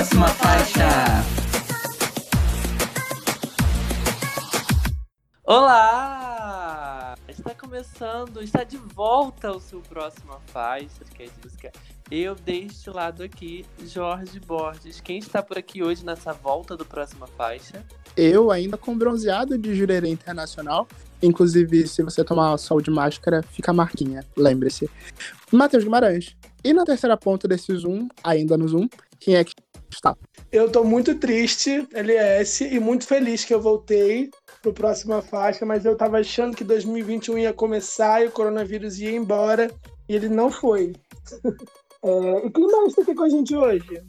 próxima faixa. Olá! Está começando, está de volta o seu próxima faixa que é de música. Eu deste lado aqui, Jorge Borges. Quem está por aqui hoje nessa volta do próxima faixa? Eu ainda com bronzeado de jurerê internacional. Inclusive, se você tomar sol de máscara, fica a marquinha, lembre-se. Matheus Guimarães. E na terceira ponta desse Zoom, ainda no Zoom, quem é que está? Eu tô muito triste, LS, e muito feliz que eu voltei pro próxima faixa, mas eu tava achando que 2021 ia começar e o coronavírus ia embora, e ele não foi. é, e quem mais está aqui com a gente hoje?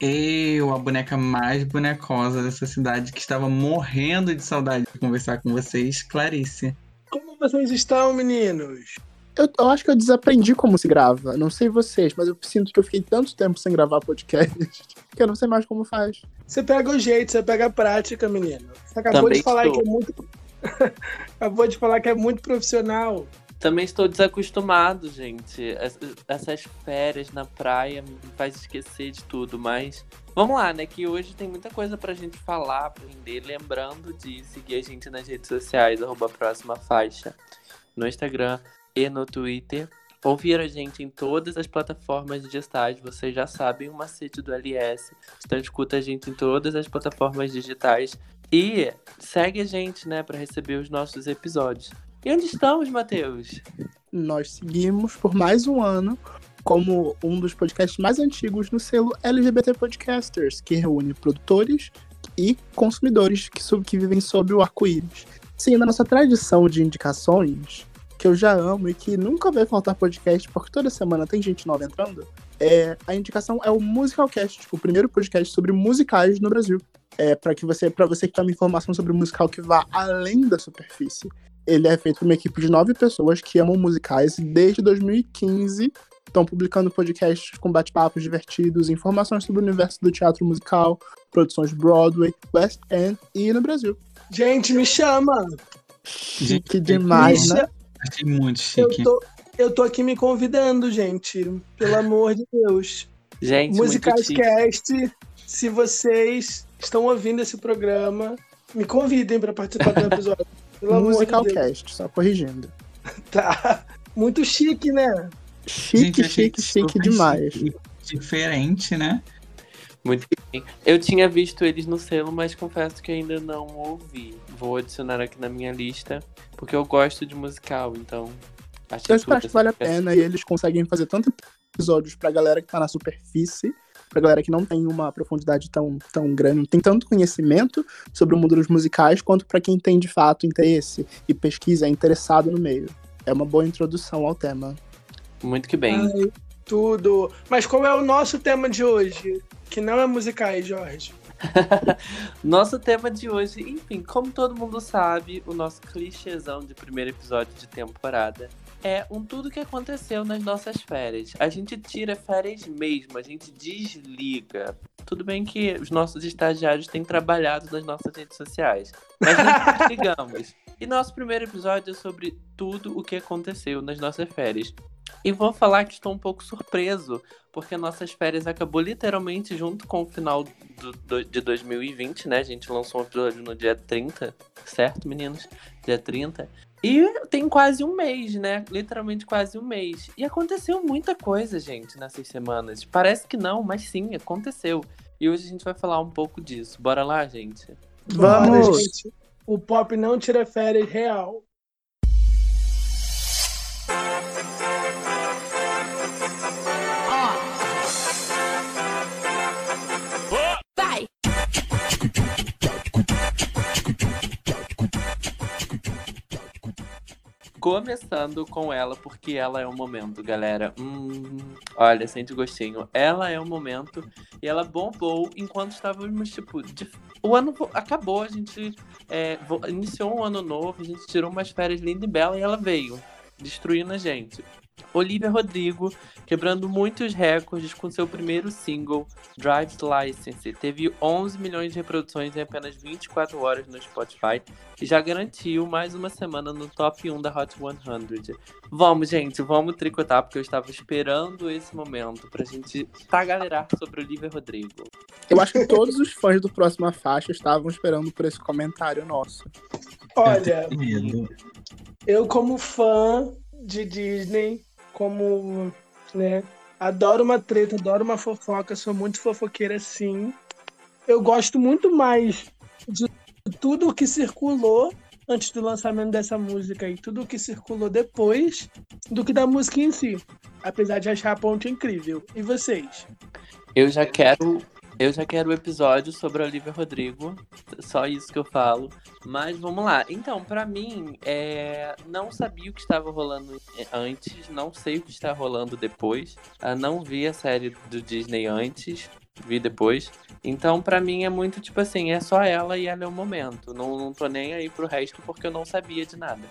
Eu, a boneca mais bonecosa dessa cidade, que estava morrendo de saudade de conversar com vocês, Clarice. Como vocês estão, meninos? Eu, eu, acho que eu desaprendi como se grava. Não sei vocês, mas eu sinto que eu fiquei tanto tempo sem gravar podcast que eu não sei mais como faz. Você pega o jeito, você pega a prática, menino. Você acabou Também de falar estou. que é muito. acabou de falar que é muito profissional. Também estou desacostumado, gente. Essas férias na praia me faz esquecer de tudo, mas vamos lá, né? Que hoje tem muita coisa pra gente falar, aprender. Lembrando de seguir a gente nas redes sociais, arroba próxima faixa, no Instagram e no Twitter. Ouvir a gente em todas as plataformas digitais, vocês já sabem o macete do LS. Então escuta a gente em todas as plataformas digitais. E segue a gente, né, para receber os nossos episódios. E onde estamos, Matheus? Nós seguimos por mais um ano como um dos podcasts mais antigos no selo LGBT Podcasters, que reúne produtores e consumidores que, que vivem sob o arco-íris. Sim, na nossa tradição de indicações, que eu já amo e que nunca vai faltar podcast, porque toda semana tem gente nova entrando, é, a indicação é o Musicalcast, o primeiro podcast sobre musicais no Brasil. É, para que você, para você que tem uma informação sobre o musical que vá além da superfície ele é feito por uma equipe de nove pessoas que amam musicais e desde 2015 estão publicando podcasts com bate-papos divertidos, informações sobre o universo do teatro musical, produções Broadway, West End e no Brasil. Gente, me chama! Chique demais, né? Achei muito chique. Eu tô, eu tô aqui me convidando, gente. Pelo amor de Deus. Gente, Musicalscast, se vocês estão ouvindo esse programa, me convidem para participar do episódio. Musicalcast, de só corrigindo. Tá. Muito chique, né? Chique, Gente, chique, chique demais. Chique, diferente, né? Muito. Eu tinha visto eles no selo, mas confesso que ainda não ouvi. Vou adicionar aqui na minha lista, porque eu gosto de musical, então. Acho eu acho que vale a pena e eles conseguem fazer tanto episódios pra galera que tá na superfície, pra galera que não tem uma profundidade tão, tão grande, não tem tanto conhecimento sobre o mundo dos musicais, quanto para quem tem de fato interesse e pesquisa, é interessado no meio. É uma boa introdução ao tema. Muito que bem. Ai, tudo. Mas qual é o nosso tema de hoje? Que não é musicais, Jorge. nosso tema de hoje, enfim, como todo mundo sabe, o nosso clichêzão de primeiro episódio de temporada é um tudo que aconteceu nas nossas férias. A gente tira férias mesmo, a gente desliga. Tudo bem que os nossos estagiários têm trabalhado nas nossas redes sociais, mas desligamos. E nosso primeiro episódio é sobre tudo o que aconteceu nas nossas férias. E vou falar que estou um pouco surpreso, porque nossas férias acabou literalmente junto com o final do, do, de 2020, né? A gente lançou um episódio no dia 30, certo, meninos? Dia 30. E tem quase um mês, né? Literalmente quase um mês. E aconteceu muita coisa, gente, nessas semanas. Parece que não, mas sim, aconteceu. E hoje a gente vai falar um pouco disso. Bora lá, gente? Vamos! Bora, gente. O pop não tira férias real. Começando com ela, porque ela é o momento, galera. Hum, olha, sente gostinho. Ela é o momento e ela bombou enquanto estávamos, tipo, de... o ano acabou, a gente é, iniciou um ano novo, a gente tirou umas férias lindas e belas e ela veio. destruindo a gente. Olivia Rodrigo quebrando muitos recordes com seu primeiro single, Drive's License. Teve 11 milhões de reproduções em apenas 24 horas no Spotify e já garantiu mais uma semana no top 1 da Hot 100. Vamos, gente, vamos tricotar, porque eu estava esperando esse momento pra gente tagarelar sobre Olivia Rodrigo. Eu acho que todos os fãs do Próxima Faixa estavam esperando por esse comentário nosso. Olha, eu como fã de Disney, como, né, adoro uma treta, adoro uma fofoca, sou muito fofoqueira sim. Eu gosto muito mais de tudo o que circulou antes do lançamento dessa música e tudo o que circulou depois do que da música em si. Apesar de achar a ponte incrível. E vocês? Eu já quero eu já quero o episódio sobre a Olivia Rodrigo, só isso que eu falo. Mas vamos lá. Então, para mim, é... não sabia o que estava rolando antes, não sei o que está rolando depois. Eu não vi a série do Disney antes, vi depois. Então, para mim, é muito tipo assim: é só ela e ela é o momento. Não, não tô nem aí pro resto porque eu não sabia de nada.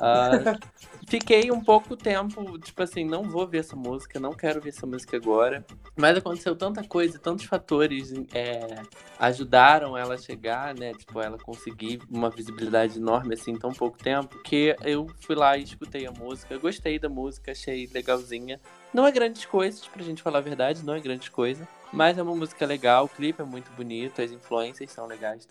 Uh, fiquei um pouco tempo, tipo assim, não vou ver essa música, não quero ver essa música agora. Mas aconteceu tanta coisa, tantos fatores é, ajudaram ela a chegar, né? Tipo, ela conseguir uma visibilidade enorme assim em tão pouco tempo, que eu fui lá e escutei a música, gostei da música, achei legalzinha. Não é grandes coisas, pra gente falar a verdade, não é grande coisa. Mas é uma música legal, o clipe é muito bonito, as influências são legais.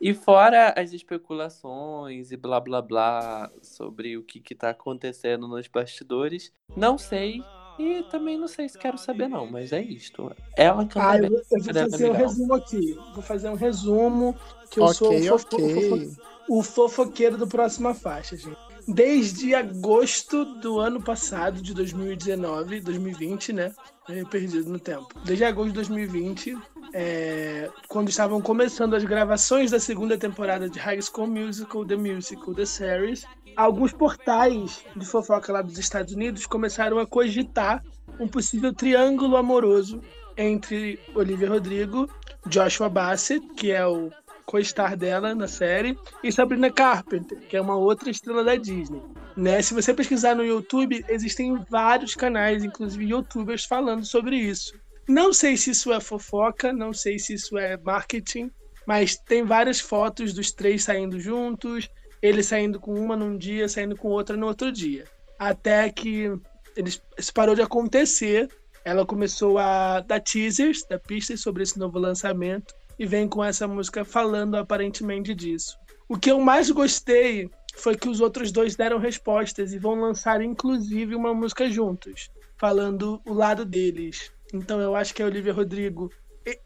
E fora as especulações e blá blá blá sobre o que, que tá acontecendo nos bastidores, não sei. E também não sei se quero saber, não, mas é isto. Ela canta ah, bem. Eu, eu vou fazer um resumo aqui. Vou fazer um resumo que eu okay, sou o, fofo okay. fofo o fofoqueiro do próxima faixa, gente. Desde agosto do ano passado, de 2019, 2020, né? Meio perdido no tempo. Desde agosto de 2020, é, quando estavam começando as gravações da segunda temporada de High School Musical, The Musical, The Series, alguns portais de fofoca lá dos Estados Unidos começaram a cogitar um possível triângulo amoroso entre Olivia Rodrigo, Joshua Bassett, que é o co-star dela na série, e Sabrina Carpenter, que é uma outra estrela da Disney. Né? Se você pesquisar no YouTube, existem vários canais, inclusive youtubers, falando sobre isso. Não sei se isso é fofoca, não sei se isso é marketing, mas tem várias fotos dos três saindo juntos, ele saindo com uma num dia, saindo com outra no outro dia. Até que eles, isso parou de acontecer, ela começou a dar teasers, dar pistas sobre esse novo lançamento e vem com essa música falando aparentemente disso. O que eu mais gostei foi que os outros dois deram respostas e vão lançar inclusive uma música juntos, falando o lado deles. Então eu acho que a Olivia Rodrigo,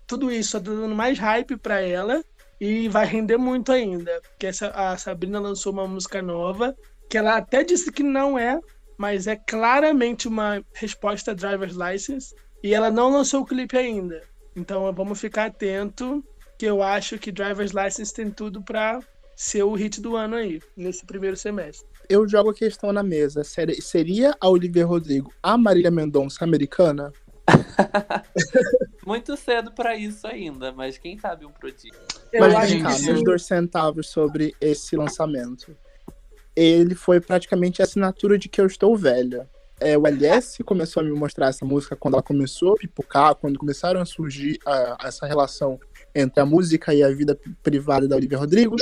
tudo isso está dando mais hype para ela e vai render muito ainda. Porque essa, a Sabrina lançou uma música nova, que ela até disse que não é, mas é claramente uma resposta a Driver's License. E ela não lançou o clipe ainda. Então vamos ficar atento, que eu acho que Driver's License tem tudo para ser o hit do ano aí, nesse primeiro semestre. Eu jogo a questão na mesa. Seria a Olivia Rodrigo a Marília Mendonça americana? Muito cedo para isso ainda, mas quem sabe um prodígio. Mas meus dois centavos sobre esse lançamento. Ele foi praticamente a assinatura de que eu estou velha. É, o LS começou a me mostrar essa música quando ela começou a pipocar, quando começaram a surgir a, essa relação entre a música e a vida privada da Olivia Rodrigo.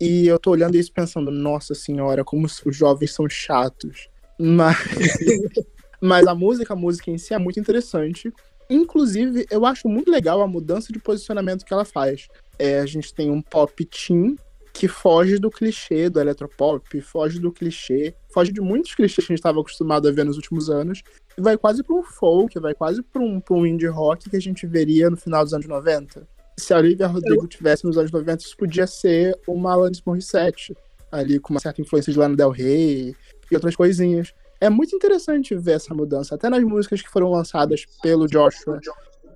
E eu tô olhando isso pensando, nossa senhora, como os jovens são chatos. Mas, mas a música, a música em si é muito interessante. Inclusive, eu acho muito legal a mudança de posicionamento que ela faz. É, a gente tem um pop teen que foge do clichê do eletropop, foge do clichê, foge de muitos clichês que a gente estava acostumado a ver nos últimos anos, e vai quase para um folk, vai quase para um, um indie rock que a gente veria no final dos anos 90. Se a Olivia Rodrigo tivesse nos anos 90, isso podia ser uma Alanis Morissette, ali com uma certa influência de Lana Del Rey e outras coisinhas. É muito interessante ver essa mudança, até nas músicas que foram lançadas pelo Joshua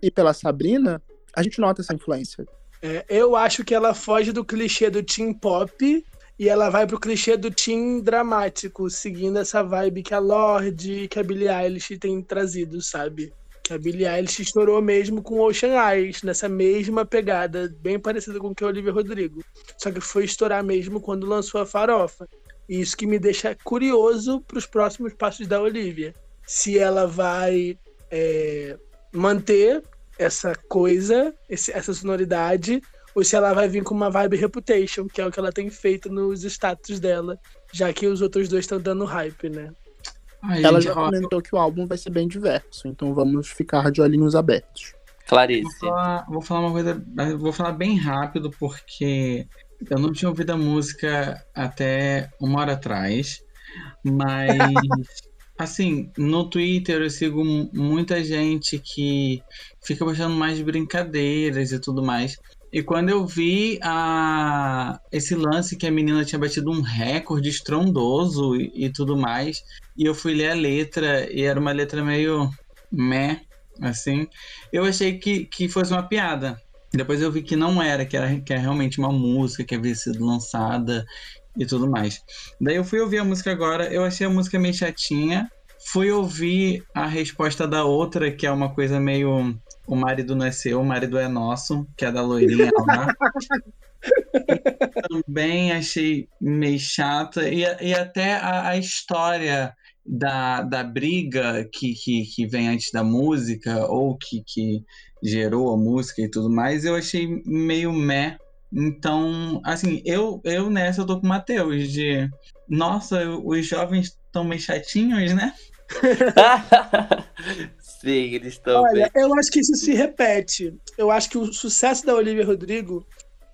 e pela Sabrina, a gente nota essa influência. É, eu acho que ela foge do clichê do teen pop e ela vai pro clichê do teen dramático, seguindo essa vibe que a Lorde, que a Billie Eilish tem trazido, sabe? Que a Billie Eilish estourou mesmo com Ocean Eyes, nessa mesma pegada, bem parecida com o que a Olivia Rodrigo. Só que foi estourar mesmo quando lançou a Farofa. E isso que me deixa curioso para os próximos passos da Olivia. Se ela vai é, manter essa coisa, esse, essa sonoridade, ou se ela vai vir com uma vibe Reputation, que é o que ela tem feito nos status dela, já que os outros dois estão dando hype, né? Ai, ela já comentou que o álbum vai ser bem diverso, então vamos ficar de olhinhos abertos. Clarice. Vou falar, vou falar uma coisa, vou falar bem rápido, porque eu não tinha ouvido a música até uma hora atrás, mas assim, no Twitter eu sigo muita gente que fica postando mais brincadeiras e tudo mais. E quando eu vi a, esse lance que a menina tinha batido um recorde estrondoso e, e tudo mais, e eu fui ler a letra, e era uma letra meio meh, assim, eu achei que, que fosse uma piada. Depois eu vi que não era, que era, que era realmente uma música que havia sido lançada e tudo mais. Daí eu fui ouvir a música agora, eu achei a música meio chatinha. Fui ouvir a resposta da outra, que é uma coisa meio o marido não é seu, o marido é nosso, que é da loirinha lá. também achei meio chata. E, e até a, a história da, da briga que, que, que vem antes da música, ou que, que gerou a música e tudo mais, eu achei meio meh. Então, assim, eu, eu nessa eu tô com o Matheus, de nossa, os jovens estão meio chatinhos, né? Sim, eles estão. Olha, bem. eu acho que isso se repete. Eu acho que o sucesso da Olivia Rodrigo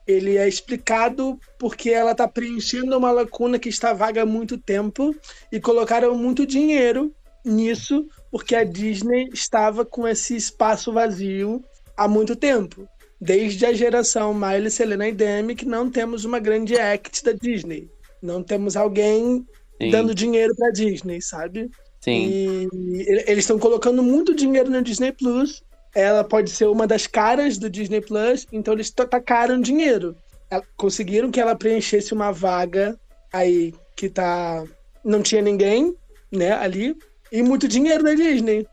ele é explicado porque ela está preenchendo uma lacuna que está vaga há muito tempo e colocaram muito dinheiro nisso porque a Disney estava com esse espaço vazio há muito tempo. Desde a geração Miley, Selena e Demi, que não temos uma grande act da Disney. Não temos alguém Sim. dando dinheiro para Disney, sabe? Sim. E eles estão colocando muito dinheiro no Disney Plus. Ela pode ser uma das caras do Disney Plus, então eles tacaram dinheiro. Conseguiram que ela preenchesse uma vaga aí que tá. Não tinha ninguém, né, ali. E muito dinheiro da Disney.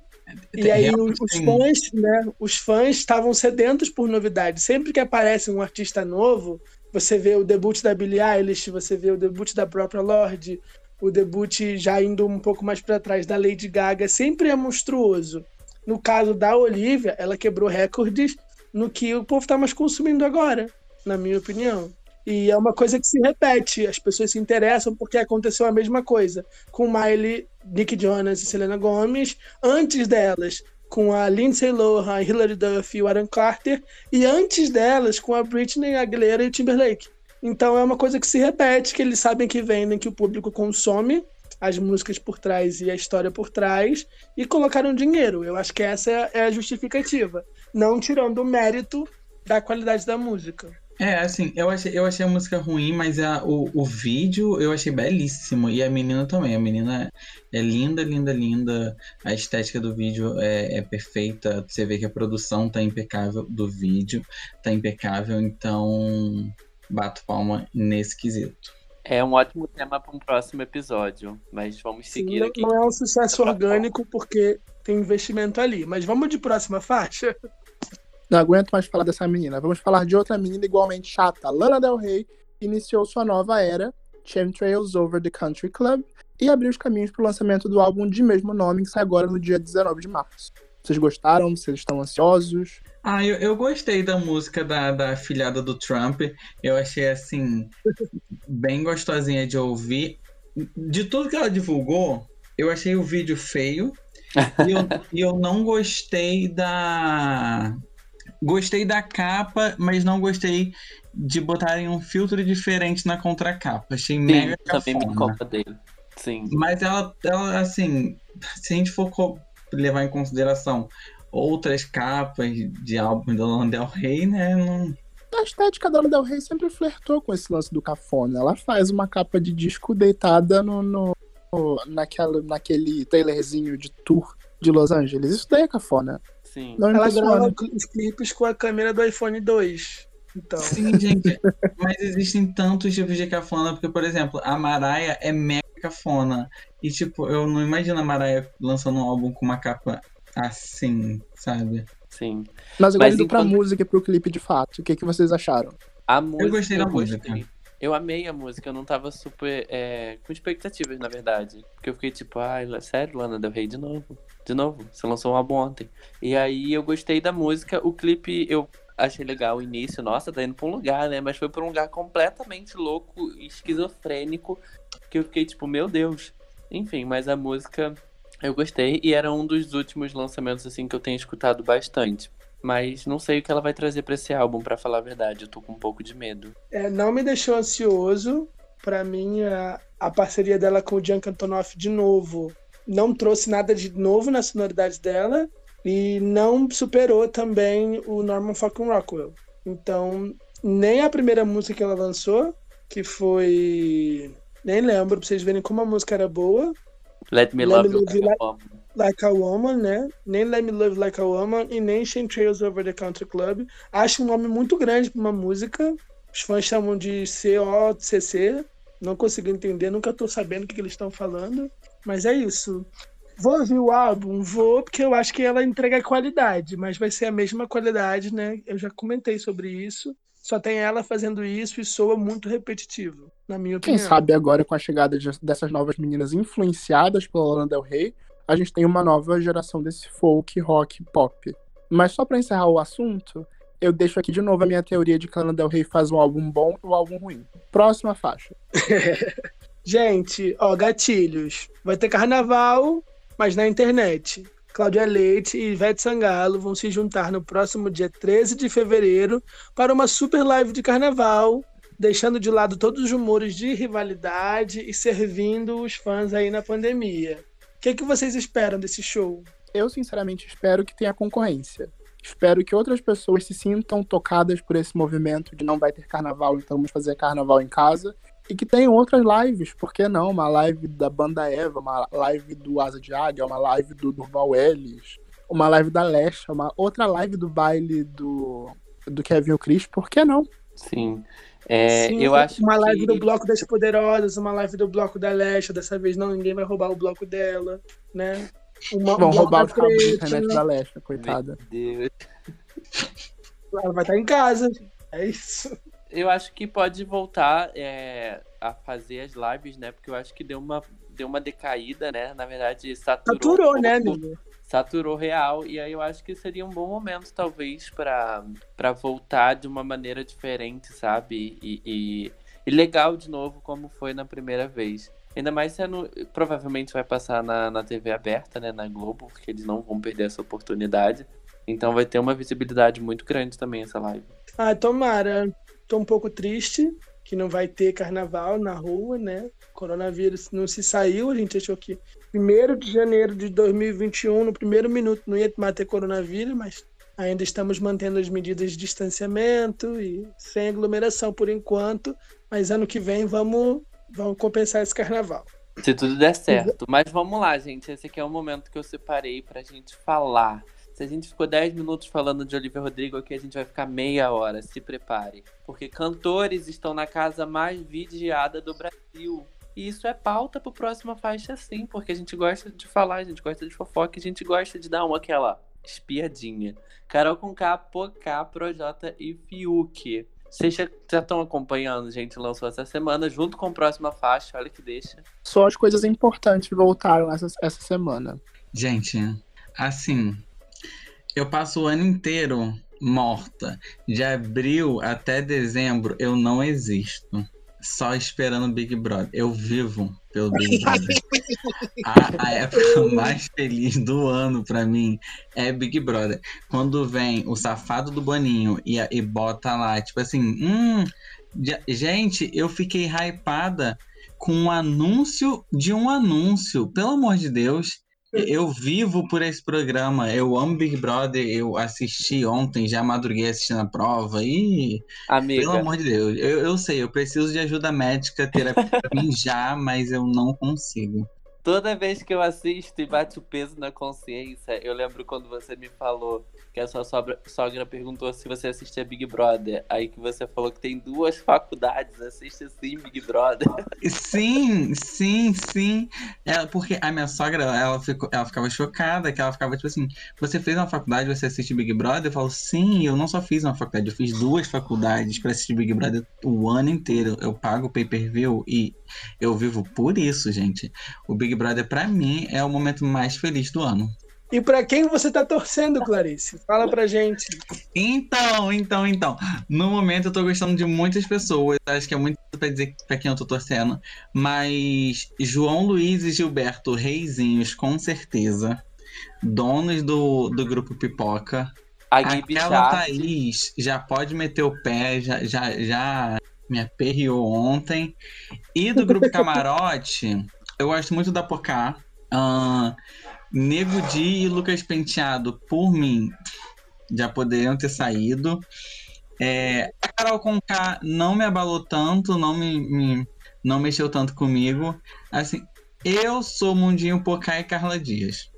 E aí os, os fãs, né? Os fãs estavam sedentos por novidades. Sempre que aparece um artista novo, você vê o debut da Billie Eilish, você vê o debut da própria Lorde, o debut já indo um pouco mais para trás da Lady Gaga sempre é monstruoso. No caso da Olivia, ela quebrou recordes no que o povo está mais consumindo agora, na minha opinião. E é uma coisa que se repete, as pessoas se interessam porque aconteceu a mesma coisa com Miley, Nick Jonas e Selena Gomez, antes delas com a Lindsay Lohan, Hilary Duff e o Aaron Carter, e antes delas com a Britney Aguilera e o Timberlake. Então é uma coisa que se repete, que eles sabem que vendem, que o público consome as músicas por trás e a história por trás e colocaram dinheiro. Eu acho que essa é a justificativa, não tirando o mérito da qualidade da música. É, assim, eu achei, eu achei a música ruim, mas a, o, o vídeo eu achei belíssimo. E a menina também. A menina é linda, linda, linda. A estética do vídeo é, é perfeita. Você vê que a produção tá impecável do vídeo, tá impecável. Então, bato palma nesse quesito. É um ótimo tema para um próximo episódio, mas vamos seguir Sim, aqui. Não é um sucesso orgânico porque tem investimento ali, mas vamos de próxima faixa? Não aguento mais falar dessa menina. Vamos falar de outra menina igualmente chata. Lana Del Rey iniciou sua nova era, Chemtrails Over the Country Club, e abriu os caminhos para o lançamento do álbum de mesmo nome, que sai agora no dia 19 de março. Vocês gostaram? Vocês estão ansiosos? Ah, eu, eu gostei da música da, da filhada do Trump. Eu achei, assim, bem gostosinha de ouvir. De tudo que ela divulgou, eu achei o vídeo feio. e, eu, e eu não gostei da. Gostei da capa, mas não gostei de botarem um filtro diferente na contracapa. Achei Sim, mega também me copa dele. Sim. Mas ela, ela, assim, se a gente for levar em consideração outras capas de álbum da Lana Del Rey, né? Não... A estética da Lana Del Rey sempre flertou com esse lance do cafona. Ela faz uma capa de disco deitada no, no, no naquela, naquele trailerzinho de tour de Los Angeles. Isso daí é cafona. Sim. Não Ela grava os clipes com a câmera do iPhone 2. Então. Sim, gente. mas existem tantos tipos de cafona, porque, por exemplo, a Mariah é mega cafona. E, tipo, eu não imagino a Mariah lançando um álbum com uma capa assim, sabe? Sim. Mas agora Mas indo enquanto... pra música e pro clipe de fato, o que, que vocês acharam? A música, eu gostei da música. Gostei. Eu amei a música, eu não tava super é, com expectativas, na verdade. Porque eu fiquei tipo, ai, sério, Lana Del Rey de novo. De novo, você lançou um álbum ontem. E aí eu gostei da música, o clipe eu achei legal o início, nossa, tá indo pra um lugar, né? Mas foi pra um lugar completamente louco, esquizofrênico, que eu fiquei tipo, meu Deus. Enfim, mas a música eu gostei e era um dos últimos lançamentos assim que eu tenho escutado bastante. Mas não sei o que ela vai trazer para esse álbum, para falar a verdade. Eu tô com um pouco de medo. É, não me deixou ansioso. Para mim, a, a, parceria dela com o Gianca Antonoff de novo não trouxe nada de novo na sonoridade dela e não superou também o Norman fucking Rockwell. Então, nem a primeira música que ela lançou, que foi. Nem lembro pra vocês verem como a música era boa. Let Me Let Love, me love You like, like, a Woman, né? Nem Let Me Love Like a Woman e nem Shame Trails Over the Country Club. Acho um nome muito grande pra uma música. Os fãs chamam de COCC. Não consigo entender, nunca tô sabendo o que, que eles estão falando. Mas é isso. Vou ouvir o álbum? Vou, porque eu acho que ela entrega qualidade, mas vai ser a mesma qualidade, né? Eu já comentei sobre isso. Só tem ela fazendo isso e soa muito repetitivo, na minha opinião. Quem sabe agora, com a chegada de, dessas novas meninas influenciadas pela Lana Del Rey, a gente tem uma nova geração desse folk, rock, pop. Mas só para encerrar o assunto, eu deixo aqui de novo a minha teoria de que Lana Del Rey faz um álbum bom e um álbum ruim. Próxima faixa. gente, ó, gatilhos. Vai ter carnaval, mas na internet. Cláudia Leite e Ivete Sangalo vão se juntar no próximo dia 13 de fevereiro para uma super live de carnaval, deixando de lado todos os rumores de rivalidade e servindo os fãs aí na pandemia. O que, que vocês esperam desse show? Eu, sinceramente, espero que tenha concorrência. Espero que outras pessoas se sintam tocadas por esse movimento de não vai ter carnaval, então vamos fazer carnaval em casa e que tem outras lives, por que não? Uma live da Banda Eva, uma live do Asa de Águia, uma live do Durval Ellis, uma live da Lesha, uma outra live do baile do, do Kevin o Chris, por que não? Sim. É, Sim, eu acho uma live do Bloco das Poderosas, uma live do Bloco da Lesha, dessa vez não, ninguém vai roubar o bloco dela, né? Uma, Vão roubar os cabos de internet da Lesha, coitada. Meu Deus. Ela vai estar em casa, é isso eu acho que pode voltar é, a fazer as lives, né? Porque eu acho que deu uma, deu uma decaída, né? Na verdade, saturou. Saturou, um né, amigo? Saturou real. E aí eu acho que seria um bom momento, talvez, para voltar de uma maneira diferente, sabe? E, e, e, legal de novo, como foi na primeira vez. Ainda mais sendo. Provavelmente vai passar na, na TV aberta, né? Na Globo, porque eles não vão perder essa oportunidade. Então vai ter uma visibilidade muito grande também essa live. Ah, tomara. Tô um pouco triste que não vai ter carnaval na rua, né? Coronavírus não se saiu, a gente achou que 1 de janeiro de 2021, no primeiro minuto, não ia ter coronavírus, mas ainda estamos mantendo as medidas de distanciamento e sem aglomeração por enquanto, mas ano que vem vamos, vamos compensar esse carnaval. Se tudo der certo. Mas vamos lá, gente. Esse aqui é o momento que eu separei pra gente falar se a gente ficou 10 minutos falando de Olivia Rodrigo aqui, a gente vai ficar meia hora. Se prepare. Porque cantores estão na casa mais vigiada do Brasil. E isso é pauta pro próxima faixa, sim, porque a gente gosta de falar, a gente gosta de fofoca, a gente gosta de dar uma aquela espiadinha. Carol com K, Pocá, Projota e Fiuk. Vocês já estão acompanhando, gente, lançou essa semana, junto com a próxima faixa, olha que deixa. Só as coisas importantes voltaram essa, essa semana. Gente, assim, eu passo o ano inteiro morta. De abril até dezembro eu não existo. Só esperando o Big Brother. Eu vivo pelo Big Brother. a, a, época mais feliz do ano para mim é Big Brother. Quando vem o safado do Boninho e, e bota lá, tipo assim, hum, gente, eu fiquei hypada com um anúncio de um anúncio. Pelo amor de Deus, eu vivo por esse programa. Eu amo Big Brother. Eu assisti ontem, já madruguei assistindo a prova. E. Amiga. Pelo amor de Deus. Eu, eu sei, eu preciso de ajuda médica, terapia pra mim já, mas eu não consigo. Toda vez que eu assisto e bate o peso na consciência, eu lembro quando você me falou que a sua sogra, sogra perguntou se você assistia Big Brother. Aí que você falou que tem duas faculdades, assiste sim Big Brother. Sim, sim, sim. Ela, porque a minha sogra, ela, ficou, ela ficava chocada, que ela ficava tipo assim, você fez uma faculdade, você assiste Big Brother? Eu falo, sim, eu não só fiz uma faculdade, eu fiz duas faculdades para assistir Big Brother o ano inteiro. Eu pago pay-per-view e eu vivo por isso, gente. O Big Brother, para mim, é o momento mais feliz do ano. E para quem você tá torcendo, Clarice? Fala pra gente. Então, então, então. No momento eu tô gostando de muitas pessoas. Acho que é muito pra dizer pra quem eu tô torcendo. Mas João Luiz e Gilberto Reizinhos, com certeza. Donos do, do grupo Pipoca. A Aquela Thaís já pode meter o pé, já, já, já me aperreou ontem. E do grupo Camarote, eu gosto muito da Pocá. Ahn, Nego Di e Lucas Penteado, por mim, já poderiam ter saído. É, a Carol Conká não me abalou tanto, não me, me- não mexeu tanto comigo. Assim, eu sou Mundinho Pocá e Carla Dias.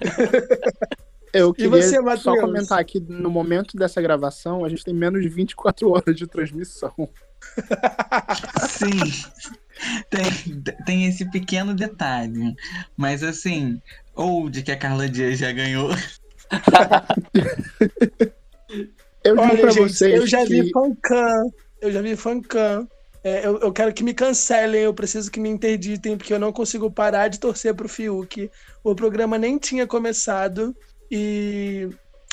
Eu E queria você, só comentar que no momento dessa gravação, a gente tem menos de 24 horas de transmissão. Sim, tem, tem esse pequeno detalhe. Mas assim, ou de que a Carla Dias já ganhou. Eu digo Olha, pra gente, vocês eu já que... vi fancam. Eu já vi fancam. É, eu, eu quero que me cancelem, eu preciso que me interditem, porque eu não consigo parar de torcer pro Fiuk. O programa nem tinha começado e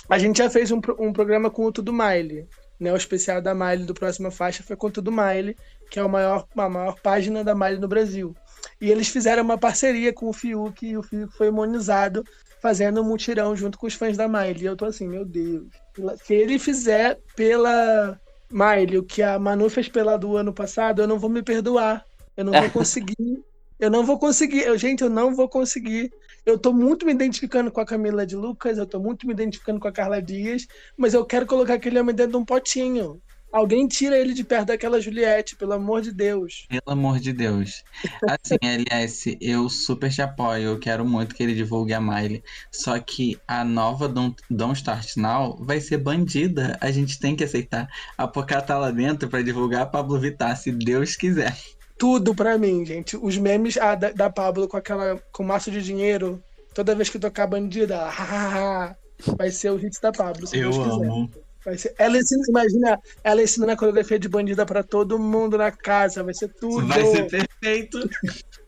a gente já fez um, um programa com o Tudo Miley. Né, o especial da Miley do Próxima Faixa foi com o Tudo Miley, que é o maior, a maior página da Miley no Brasil. E eles fizeram uma parceria com o Fiuk e o Fiuk foi imunizado fazendo um mutirão junto com os fãs da Miley. E eu tô assim, meu Deus. Se ele fizer pela Miley o que a Manu fez pela do ano passado, eu não vou me perdoar. Eu não vou conseguir. Eu não vou conseguir. Eu, gente, eu não vou conseguir. Eu tô muito me identificando com a Camila de Lucas, eu tô muito me identificando com a Carla Dias, mas eu quero colocar aquele homem dentro de um potinho. Alguém tira ele de perto daquela Juliette, pelo amor de Deus. Pelo amor de Deus. Assim, LS, eu super te apoio. Eu quero muito que ele divulgue a Miley. Só que a nova Don't, Don't Start Now vai ser bandida. A gente tem que aceitar. A Pocá tá lá dentro pra divulgar a Pablo Vittar, se Deus quiser. Tudo pra mim, gente. Os memes ah, da, da Pablo com aquela com maço de dinheiro, toda vez que tocar bandida, ela, "Ha, ha, ha", vai ser o hit da Pablo, se Eu Deus quiser. Vai ser... Ela ensina, imagina, ela ensinando a coreografia de bandida pra todo mundo na casa, vai ser tudo. Vai ser perfeito.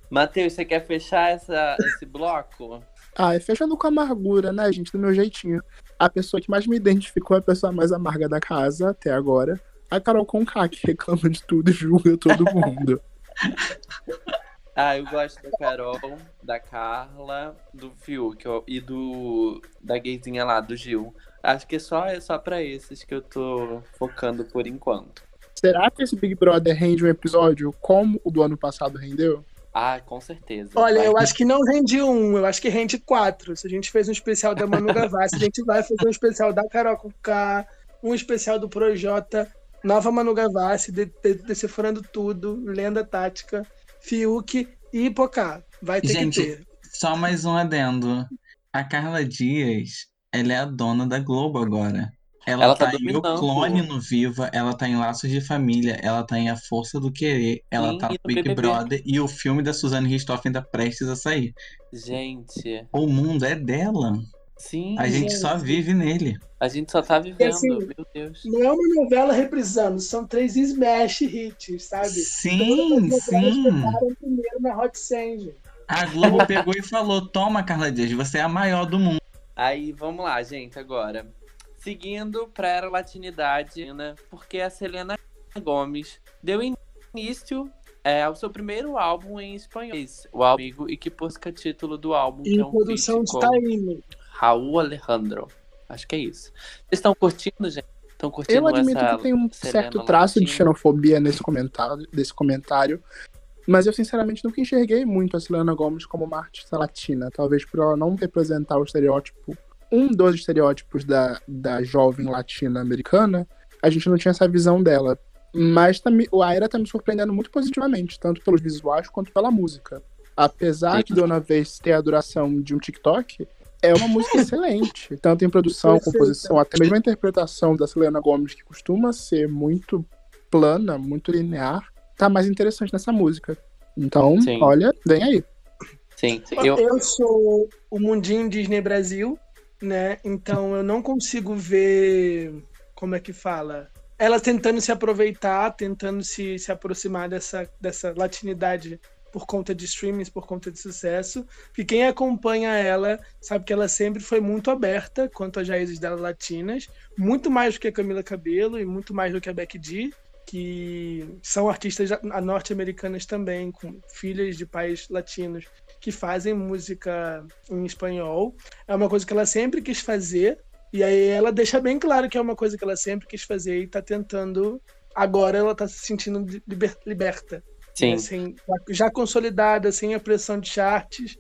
Matheus, você quer fechar essa, esse bloco? Ah, e fechando com amargura, né, gente? Do meu jeitinho. A pessoa que mais me identificou é a pessoa mais amarga da casa até agora. A Carol Conká, que reclama de tudo e julga todo mundo. Ah, eu gosto da Carol, da Carla, do Fiuk ó, e do da gayzinha lá, do Gil. Acho que só é só pra esses que eu tô focando por enquanto. Será que esse Big Brother rende um episódio como o do ano passado rendeu? Ah, com certeza. Olha, Vai- eu acho que não rende um, eu acho que rende quatro. Se a gente fez um especial da Manu Gavassi, a gente vai fazer um especial da Carol K, um especial do Projota, nova Manu Gavassi, de, de, decifrando tudo, lenda tática, Fiuk e Pocá. Vai ter Gente, que ter. Só mais um adendo. A Carla Dias, ela é a dona da Globo agora. Ela, Ela tá tá, em O. Clone no Viva, ela tá em Laços de Família, ela tá em A Força do Querer, ela Sim, tá no Big BBB. Brother e o filme da Suzane Richthofen tá prestes a sair. Gente, O mundo é dela. sim, A gente só vive nele. a gente só tá vivendo, assim, meu Deus. Não é uma novela reprisando, são três smash hits, sabe? Sim, Todas sim. primeiro na Hot 100, gente. A Globo pegou e falou: Toma, Carla Dias, você é a maior do mundo. Aí, vamos lá, gente, agora. Seguindo pra Era Latinidade, né? Porque a Selena Gomes deu início é, ao seu primeiro álbum em espanhol. O Amigo, e que busca título do álbum, Em é um produção de com Taíno. Raul Alejandro. Acho que é isso. Vocês estão curtindo, gente? Estão curtindo Eu admito que tem um certo traço de xenofobia nesse comentário, desse comentário. Mas eu sinceramente nunca enxerguei muito a Selena Gomes como uma artista latina. Talvez por ela não representar o estereótipo. Um dos estereótipos da, da jovem latina americana, a gente não tinha essa visão dela. Mas tá a Aira tá me surpreendendo muito positivamente, tanto pelos visuais quanto pela música. Apesar de Dona Vez ter a duração de um TikTok, é uma música excelente. Tanto em produção, composição, até mesmo a interpretação da Selena Gomez, que costuma ser muito plana, muito linear, tá mais interessante nessa música. Então, Sim. olha, vem aí. Sim, Eu... eu, sou o mundinho Disney Brasil, né? Então eu não consigo ver como é que fala. Ela tentando se aproveitar, tentando se, se aproximar dessa, dessa latinidade por conta de streamings, por conta de sucesso. Porque quem acompanha ela sabe que ela sempre foi muito aberta quanto às raízes dela latinas, muito mais do que a Camila Cabello e muito mais do que a Becky G, que são artistas norte-americanas também, com filhas de pais latinos que fazem música em espanhol. É uma coisa que ela sempre quis fazer. E aí ela deixa bem claro que é uma coisa que ela sempre quis fazer e tá tentando. Agora ela tá se sentindo liber- liberta. sim? Sem- já consolidada, sem a pressão de charts.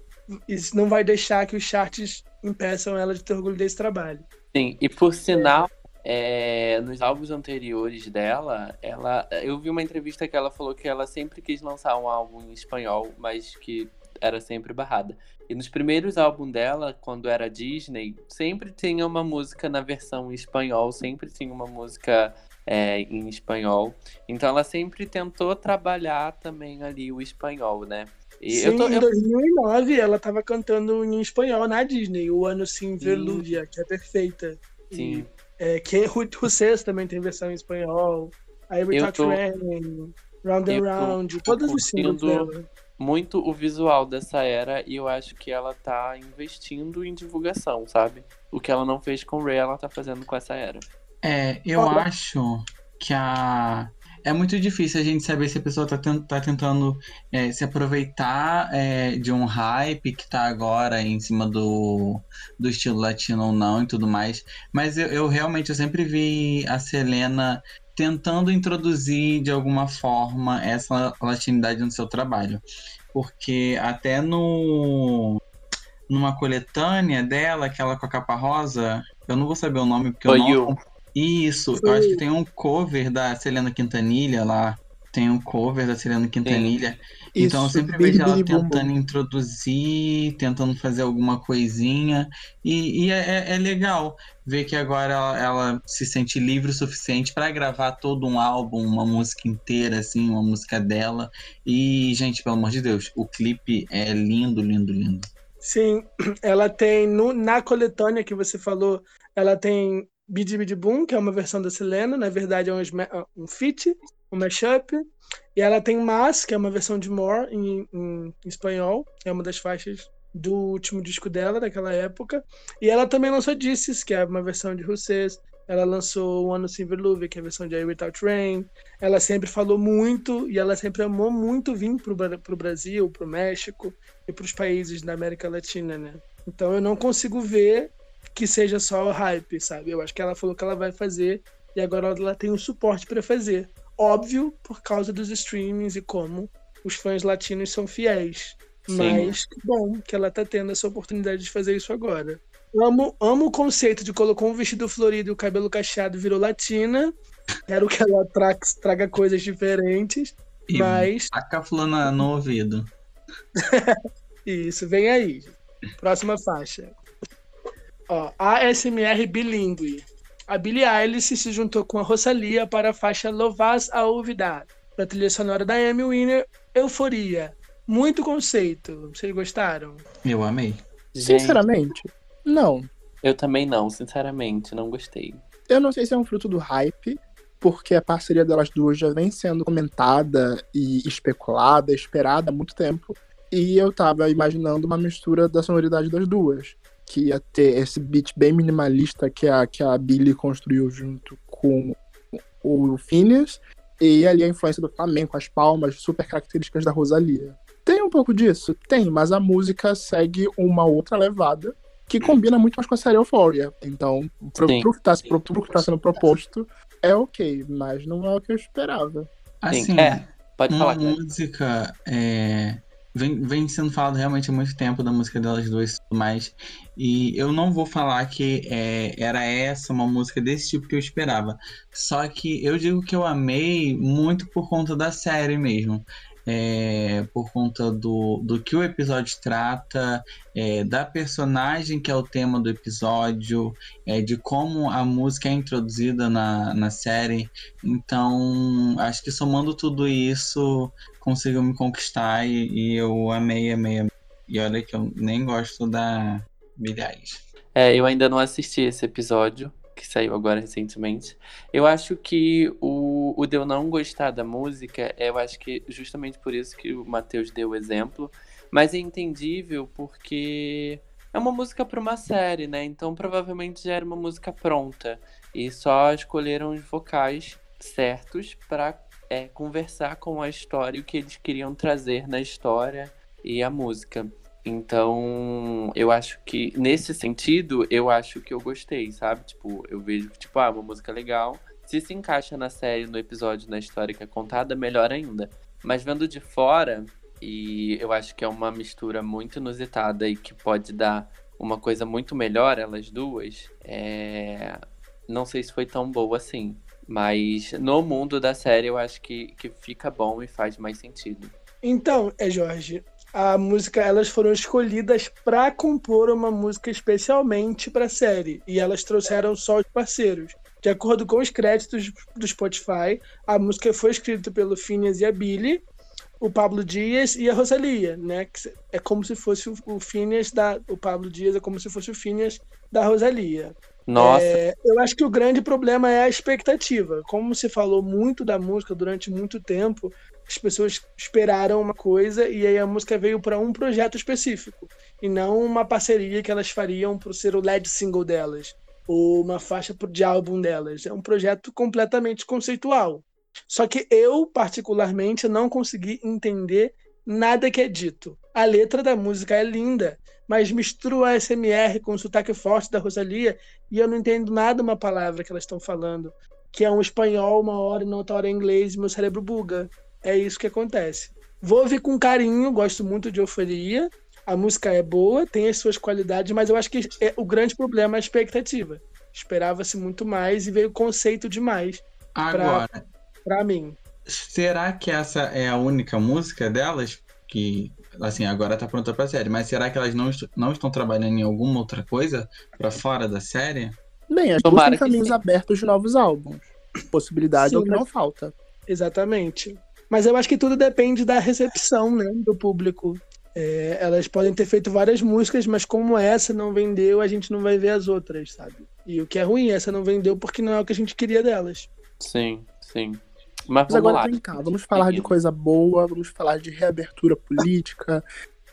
Isso não vai deixar que os charts impeçam ela de ter orgulho desse trabalho. sim. E por sinal, é, nos álbuns anteriores dela, ela, eu vi uma entrevista que ela falou que ela sempre quis lançar um álbum em espanhol, mas que era sempre barrada. E nos primeiros álbuns dela, quando era Disney, sempre tinha uma música na versão em espanhol, sempre tinha uma música é, em espanhol. Então ela sempre tentou trabalhar também ali o espanhol, né? E Sim, eu tô, em eu- 2009 ela tava cantando em espanhol na Disney, o ano Sim Verlúvia, que é perfeita. E, sim, é, que Russês também tem versão em espanhol. Aí Eu Without tô- Rain, Round and tô- Round, tô todos os singles curtindo- dela. muito o visual dessa era e eu acho que ela tá investindo em divulgação, sabe? O que ela não fez com Ray, ela tá fazendo com essa era. É, eu Olha. acho que a. É muito difícil a gente saber se a pessoa tá, ten- tá tentando é, se aproveitar é, de um hype que tá agora em cima do, do estilo latino ou não e tudo mais. Mas eu, eu realmente eu sempre vi a Selena tentando introduzir de alguma forma essa latinidade no seu trabalho. Porque até no numa coletânea dela, aquela com a capa rosa, eu não vou saber o nome porque eu For não You. Isso, eu acho que tem um cover da Selena Quintanilha lá. Tem um cover da Selena Quintanilha. Então eu sempre Bili vejo ela tentando introduzir, tentando fazer alguma coisinha. E, e é, é- é legal ver que agora ela, ela se sente livre o suficiente para gravar todo um álbum, uma música inteira, assim, uma música dela. E, gente, pelo amor de Deus, o clipe é lindo, lindo, lindo. Sim, ela tem no- na coletânea que você falou, ela tem Bidi Bidi Boom, que é uma versão da Selena, na verdade é um, sma- um um mashup. E ela tem Mas, que é uma versão de More em, em espanhol, é uma das faixas do último disco dela, daquela época. E ela também lançou Disses, que é uma versão de Russês. Ela lançou O Ano Sem Verluve, que é a versão de I Without Rain. Ela sempre falou muito e ela sempre amou muito vir Bra- pro Brasil, pro México e para os países da América Latina, né? Então eu não consigo ver que seja só o hype, sabe? Eu acho que ela falou que ela vai fazer e agora ela tem o suporte para fazer. Óbvio, por causa dos streamings e como os fãs latinos são fiéis. Sim. Mas que bom que ela tá tendo essa oportunidade de fazer isso agora. Amo, amo o conceito de colocou um vestido florido e o cabelo cacheado virou latina. Quero que ela tra traga coisas diferentes. E Mas taca a fulana no ouvido. Isso, vem aí. Próxima faixa. Ó, ASMR bilíngue. A Billie Eilish se juntou com a Rosalia para a faixa Lovas a Olvidar, da trilha sonora da Amy Winner, Euforia. Muito conceito. Vocês gostaram? Eu amei. Gente, Sinceramente, não. eu também não, sinceramente, não gostei. Eu não sei se é um fruto do hype, porque a parceria delas duas já vem sendo comentada e especulada, esperada há muito tempo. E eu tava imaginando uma mistura da sonoridade das duas. Que ia ter esse beat bem minimalista que a, que a Billy construiu junto com o Phineas. E ali a influência do flamenco, as palmas super características da Rosalia. Tem um pouco disso? Tem, mas a música segue uma outra levada que combina muito mais com a série Euphoria. Então, pro, Sim. pro que tá, pro, pro que tá sendo proposto, é ok, mas não é o que eu esperava. Sim, Assim, é, Pode uma falar, Clara. música é, vem, vem sendo falado realmente há muito tempo da música delas duas e tudo mais. E eu não vou falar que é, era essa uma música desse tipo que eu esperava. Só que eu digo que eu amei muito por conta da série mesmo. É, por conta do, do que o episódio trata, é, da personagem que é o tema do episódio, é, de como a música é introduzida na, na série. Então, acho que somando tudo isso, conseguiu me conquistar e, e eu amei, amei, amei. E olha que eu nem gosto da Billie. É, eu ainda não assisti esse episódio, que saiu agora recentemente. Eu acho que o, o de eu não gostar da música, eu acho que justamente por isso que o Matheus deu o exemplo. Mas é entendível porque é uma música para uma série, né? Então provavelmente já era uma música pronta. E só escolheram os vocais certos para é, conversar com a história, o que eles queriam trazer na história e a música. Então, eu acho que, nesse sentido, eu acho que eu gostei, sabe? Tipo, eu vejo que, tipo, ah, uma música legal. Se se encaixa na série, no episódio, na história que é contada, melhor ainda. Mas vendo de fora, e eu acho que é uma mistura muito inusitada e que pode dar uma coisa muito melhor, elas duas, é... não sei se foi tão boa assim. Mas no mundo da série, eu acho que, que fica bom e faz mais sentido. Então, é Jorge, a música, elas foram escolhidas para compor uma música especialmente para a série e elas trouxeram só os parceiros. De acordo com os créditos do Spotify, a música foi escrita pelo Phineas e a Billy, o Pablo Dias e a Rosalia, né? É como se fosse o Phineas da o Pablo Dias é como se fosse o Phineas da Rosalia. Nossa. É, eu acho que o grande problema é a expectativa. Como se falou muito da música durante muito tempo, as pessoas esperaram uma coisa e aí a música veio para um projeto específico e não uma parceria que elas fariam para ser o lead single delas ou uma faixa de álbum delas. É um projeto completamente conceitual. Só que eu, particularmente, não consegui entender nada que é dito. A letra da música é linda, mas mistura o ASMR com o sotaque forte da Rosalia e eu não entendo nada uma palavra que elas estão falando, que é um espanhol uma hora e na outra hora em inglês e meu cérebro buga. É isso que acontece. Vou ouvir com carinho, gosto muito de Euforia. A música é boa, tem as suas qualidades, mas eu acho que é, o grande problema é a expectativa. Esperava-se muito mais e veio conceito demais. Agora, para mim. Será que essa é a única música delas que assim, agora tá pronta pra série, mas será que elas não, est não estão trabalhando em alguma outra coisa para fora da série? Bem, as duas têm caminhos abertos de novos álbuns. Possibilidade Sim, é o que mas... não falta. Exatamente. Mas eu acho que tudo depende da recepção né, do público. É, elas podem ter feito várias músicas, mas como essa não vendeu, a gente não vai ver as outras, sabe? E o que é ruim, essa não vendeu porque não é o que a gente queria delas. Sim, sim. Mas, mas agora lá. vem cá, vamos falar de coisa boa, vamos falar de reabertura política,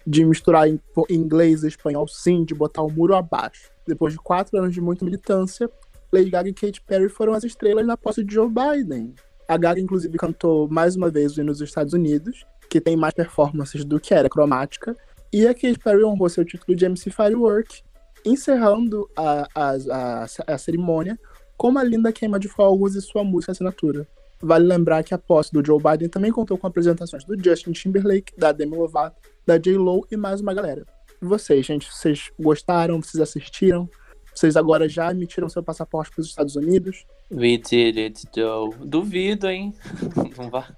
de misturar em inglês e espanhol, sim, de botar o muro abaixo. Depois de quatro anos de muita militância, Lady Gaga e Katy Perry foram as estrelas na posse de Joe Biden. A Gaga, inclusive, cantou mais uma vez nos Estados Unidos, que tem mais performances do que era cromática. E a Katy Perry honrou seu título de MC Firework, encerrando a, a, a, a cerimônia com uma linda queima de fogos e sua música assinatura. Vale lembrar que a posse do Joe Biden também contou com apresentações do Justin Timberlake, da Demi Lovato, da J-Lo e mais uma galera. E vocês, gente, vocês gostaram? Vocês assistiram? Vocês agora já emitiram seu passaporte para os Estados Unidos? We did it, Joe. Duvido, hein? Não vá.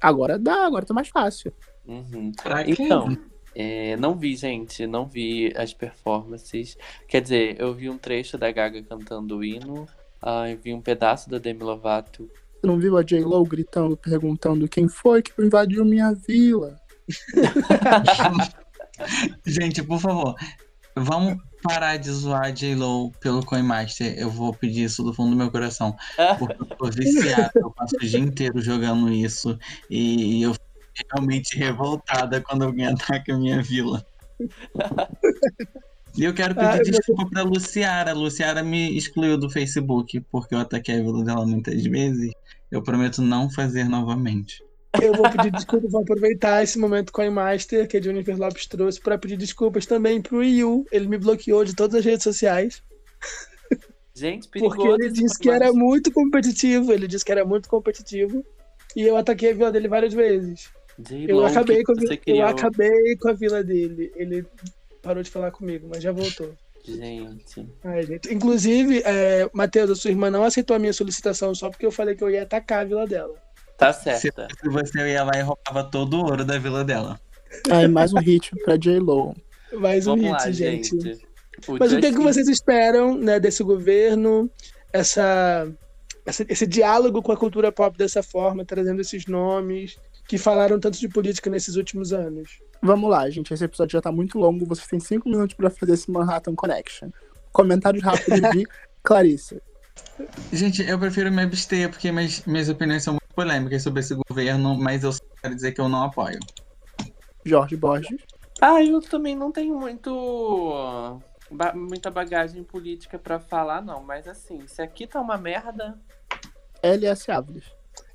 Agora dá, agora tá mais fácil. Uhum. Então, é, não vi, gente, não vi as performances. Quer dizer, eu vi um trecho da Gaga cantando o hino, uh, vi um pedaço da Demi Lovato. Você não viu a J-Lo gritando, perguntando quem foi que invadiu minha vila? gente, por favor, vamos parar de zoar J-Lo pelo Coinmaster, eu vou pedir isso do fundo do meu coração. Porque eu tô viciado, eu passo o dia inteiro jogando isso e eu fico realmente revoltada quando alguém ataca a minha vila. E eu quero pedir ah, desculpa eu... pra Luciara. A Luciara me excluiu do Facebook porque eu ataquei a vila dela muitas vezes. Eu prometo não fazer novamente. Eu vou pedir desculpas, vou aproveitar esse momento com a Master que a Jennifer Lopes trouxe para pedir desculpas também pro Yu. Ele me bloqueou de todas as redes sociais. Gente, perigoso. Porque ele disse que era muito competitivo. Ele disse que era muito competitivo. E eu ataquei a vila dele várias vezes. eu acabei, com a vila, eu acabei com a vila dele. Ele parou de falar comigo, mas já voltou. Gente. Ai, gente. Inclusive, é, Matheus, a sua irmã não aceitou a minha solicitação só porque eu falei que eu ia atacar a vila dela. Tá Se certa. se você ia lá e roubava todo o ouro da vila dela. Aí mais um hit pra J-Lo. Mais um Vamos hit, lá, gente. gente. O Mas o que, que Justin- vocês esperam né, desse governo? Essa, essa- esse diálogo com a cultura pop dessa forma, trazendo esses nomes que falaram tanto de política nesses últimos anos. Vamos lá, gente. Esse episódio já tá muito longo. Vocês têm cinco minutos pra fazer esse Manhattan Connection. Comentários rápidos de Clarice. Gente, eu prefiro me abster, porque minhas, minhas opiniões são muito polêmicas sobre esse governo, mas eu só quero dizer que eu não apoio. Jorge Borges. Ah, eu também não tenho muito. ba- muita bagagem política pra falar, não. Mas assim, se aqui tá uma merda. LS Áviles.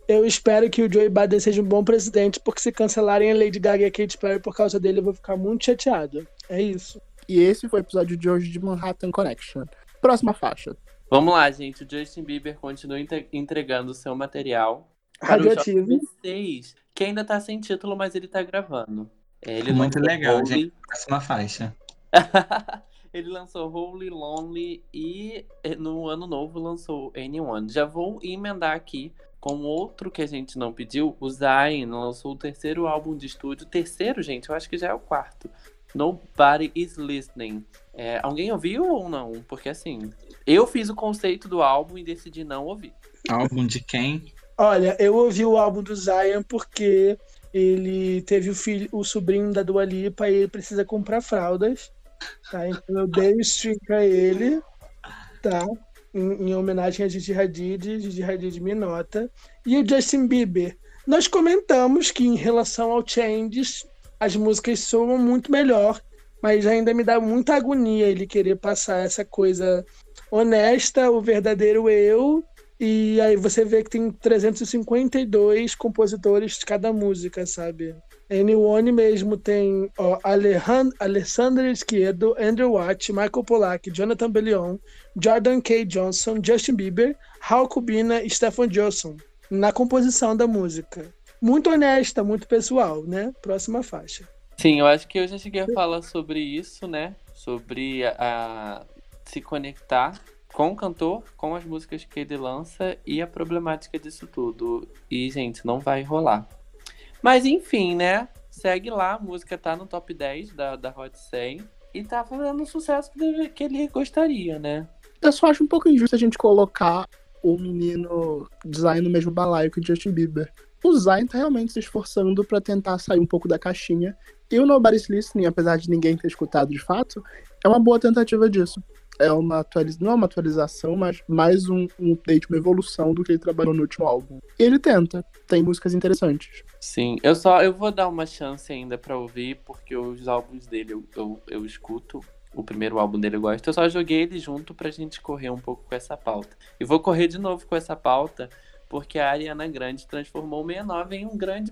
Eu espero que o Joe Biden seja um bom presidente, porque se cancelarem a Lady Gaga e a Katy Perry por causa dele, eu vou ficar muito chateado. É isso. E esse foi o episódio de hoje de Manhattan Connection. Próxima faixa. Vamos lá, gente. O Justin Bieber continua entregando o seu material. Radioativo. JB6, que ainda tá sem título, mas ele tá gravando. É, Ele Muito legal, Holy- gente. Próxima faixa. ele lançou Holy Lonely e eh, no ano novo lançou Anyone. Já vou emendar aqui com outro que a gente não pediu. O Zayn lançou o terceiro álbum de estúdio. Terceiro, gente, eu acho que já é o quarto. Nobody is Listening. É, alguém ouviu ou não? Porque assim, eu fiz o conceito do álbum e decidi não ouvir. Álbum de quem? Olha, eu ouvi o álbum do Zion porque ele teve o filho, o sobrinho da Dua Lipa e ele precisa comprar fraldas. Tá? Então eu dei o stream pra ele, tá? Em, em homenagem a Gigi Hadid, Gigi Hadid me nota. E o Justin Bieber. Nós comentamos que em relação ao Changes, as músicas soam muito melhor, mas ainda me dá muita agonia ele querer passar essa coisa honesta, o verdadeiro eu, e aí você vê que tem 352 compositores de cada música, sabe? Anyone mesmo tem ó, Alejan- Alessandra Esquerdo, Andrew Watt, Michael Pollack, Jonathan Bellion, Jordan K. Johnson, Justin Bieber, Hal Kubina e Stephen Johnson na composição da música. Muito honesta, muito pessoal, né? Próxima faixa. Sim, eu acho que eu já cheguei a falar sobre isso, né? Sobre a, a- se conectar com o cantor, com as músicas que ele lança e a problemática disso tudo. E, gente, não vai rolar. Mas enfim, né? Segue lá, a música tá no top 10 da, da Hot 100 e tá fazendo o sucesso que, ele gostaria, né? Eu só acho um pouco injusto a gente colocar o menino Zayn no mesmo balaio que o Justin Bieber. O Zayn tá realmente se esforçando pra tentar sair um pouco da caixinha. E o Nobody's Listening, apesar de ninguém ter escutado de fato, é uma boa tentativa disso. É uma atualização, não é uma atualização, mas mais um, um update, uma evolução do que ele trabalhou no último álbum. E ele tenta, tem músicas interessantes. Sim, eu só eu vou dar uma chance ainda pra ouvir, porque os álbuns dele eu, eu, eu escuto. O primeiro álbum dele eu gosto. Eu só joguei ele junto pra gente correr um pouco com essa pauta. E vou correr de novo com essa pauta, porque a Ariana Grande transformou o 69 em um grande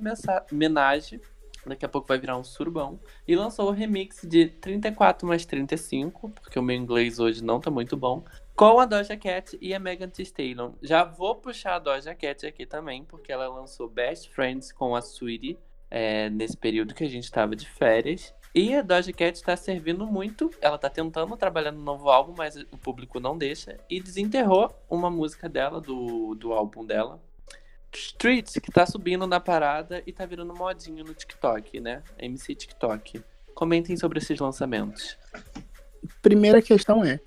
homenagem. Daqui a pouco vai virar um surbão. E lançou o remix de 34 mais 35, porque o meu inglês hoje não tá muito bom. Com a Doja Cat e a Megan Thee Stallion. Já vou puxar a Doja Cat aqui também, porque ela lançou Best Friends com a Sweetie é, nesse período que a gente tava de férias. E a Doja Cat tá servindo muito. Ela tá tentando trabalhar no novo álbum, mas o público não deixa. E desenterrou uma música dela, do, do álbum dela. Streets, que tá subindo na parada e tá virando modinho no TikTok, né? MC TikTok. Comentem sobre esses lançamentos. Primeira questão é: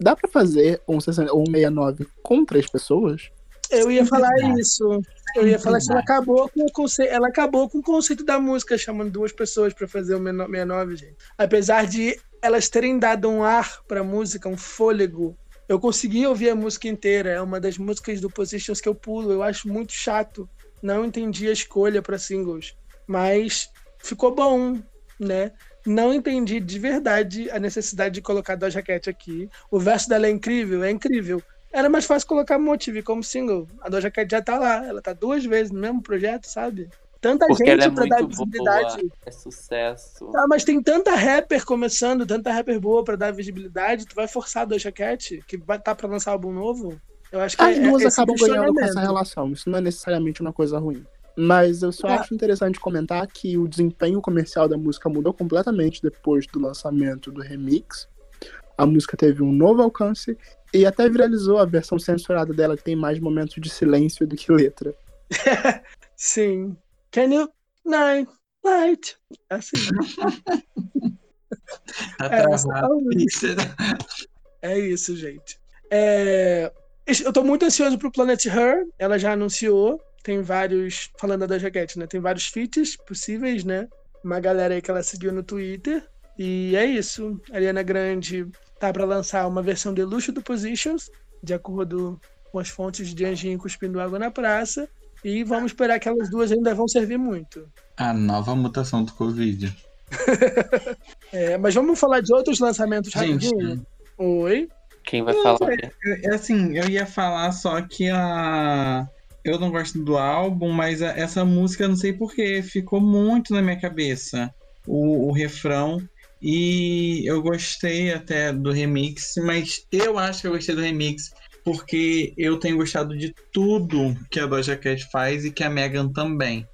dá pra fazer um, 60, um 69 com três pessoas? Eu ia falar isso. Eu ia falar que ela acabou com o conceito, ela acabou com o conceito da música, chamando duas pessoas pra fazer o 69, gente. Apesar de elas terem dado um ar pra música, um fôlego. Eu consegui ouvir a música inteira. É uma das músicas do Positions que eu pulo. Eu acho muito chato. Não entendi a escolha pra singles. Mas ficou bom, né? Não entendi de verdade a necessidade de colocar Doja Cat aqui. O verso dela é incrível, é incrível. Era mais fácil colocar Motive como single. A Doja Cat já tá lá. Ela tá duas vezes no mesmo projeto, sabe? Tanta Porque gente ela é pra dar visibilidade. boa. É sucesso. Ah, mas tem tanta rapper começando, tanta rapper boa pra dar visibilidade. Tu vai forçar a Doja Cat, que vai estar pra lançar álbum novo? Eu acho que As é, duas é acabam ganhando com essa relação. Isso não é necessariamente uma coisa ruim. Mas eu só Ah. acho interessante comentar que o desempenho comercial da música mudou completamente depois do lançamento do remix. A música teve um novo alcance e até viralizou a versão censurada dela, que tem mais momentos de silêncio do que letra. Sim. Can you night, night? Assim. É, tá Isso. É isso, gente. É, Eu tô muito ansioso pro Planet Her. Ela já anunciou. Tem vários. Falando da jaquete, né? Tem vários feats possíveis, né? Uma galera aí que ela seguiu no Twitter. E é isso. A Ariana Grande tá pra lançar uma versão de luxo do Positions, de acordo com as fontes de Anjinho cuspindo água na praça. E vamos esperar que elas duas ainda vão servir muito. A nova mutação do Covid. É, mas vamos falar de outros lançamentos Gente, rapidinho? Oi. Quem vai falar? eu- eu- assim, eu ia falar só que a. Eu não gosto do álbum, mas a- essa música, eu não sei porquê, ficou muito na minha cabeça. O, o refrão. E eu gostei até do remix, mas eu acho que eu gostei do remix porque eu tenho gostado de tudo que a Doja Cat faz e que a Megan também.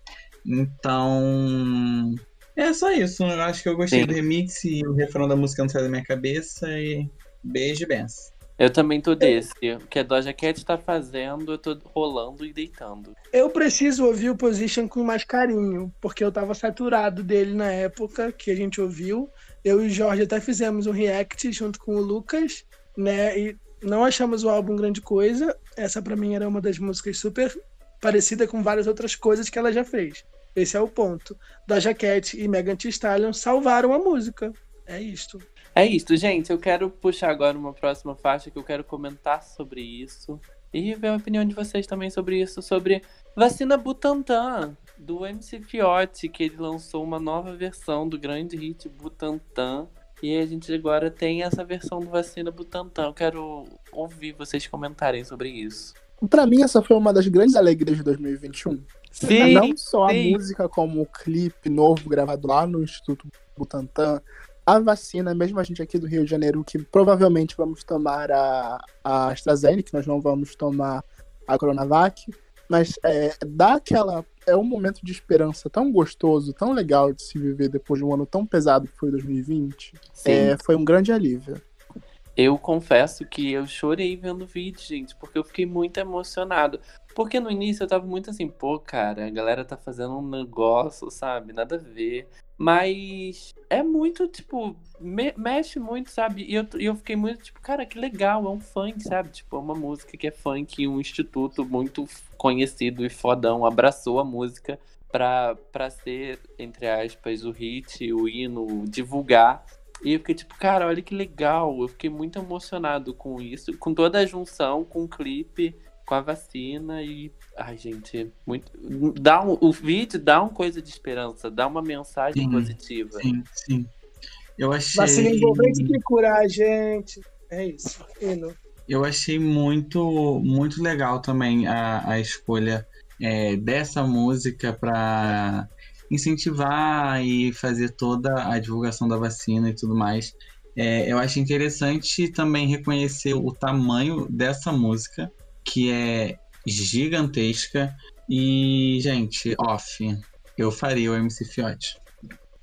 Então. É só isso. Eu acho que eu gostei Sim. do remix e o refrão da música não sai da minha cabeça. E beijo e benção. Eu também tô desse. O que a Doja Cat tá fazendo, eu tô rolando e deitando. Eu preciso ouvir o Position com mais carinho, porque eu tava saturado dele na época que a gente ouviu. Eu e o Jorge até fizemos um react junto com o Lucas, né? E não achamos o álbum grande coisa. Essa pra mim era uma das músicas super parecida com várias outras coisas que ela já fez. Esse é o ponto. Doja Cat e Megan Thee Stallion salvaram a música. É isto. É isso, gente. Eu quero puxar agora uma próxima faixa que eu quero comentar sobre isso. E ver a opinião de vocês também sobre isso, sobre vacina Butantan, do MC Fiote, que ele lançou uma nova versão do grande hit Butantan. E a gente agora tem essa versão do vacina Butantan. Eu quero ouvir vocês comentarem sobre isso. Pra mim, essa foi uma das grandes alegrias de 2021. Sim, Não só sim. a música, como o clipe novo gravado lá no Instituto Butantan. A vacina, mesmo a gente aqui do Rio de Janeiro, que provavelmente vamos tomar a, a AstraZeneca, nós não vamos tomar a Coronavac, mas é, dá aquela. É um momento de esperança tão gostoso, tão legal de se viver depois de um ano tão pesado que foi 2020. Sim. É, foi um grande alívio. Eu confesso que eu chorei vendo o vídeo, gente, porque eu fiquei muito emocionado. Porque no início eu tava muito assim, pô, cara, a galera tá fazendo um negócio, sabe? Nada a ver. Mas é muito, tipo, me- mexe muito, sabe? E eu, eu fiquei muito, tipo, cara, que legal, é um funk, sabe? Tipo, é uma música que é funk, um instituto muito conhecido e fodão abraçou a música pra, pra ser, entre aspas, o hit, o hino, divulgar. E eu fiquei tipo, cara, olha que legal. Eu fiquei muito emocionado com isso, com toda a junção, com o clipe, com a vacina e. Ai, gente, muito. Dá um, o vídeo dá uma coisa de esperança, dá uma mensagem Sim, positiva. Sim, sim. Eu achei. Vacina envolvente que curar a gente. É isso. Hino. Eu achei muito, muito legal também a, a escolha é, dessa música para incentivar e fazer toda a divulgação da vacina e tudo mais. É, eu acho interessante também reconhecer o tamanho dessa música, que é gigantesca. E, gente, off, eu faria o MC Fiote.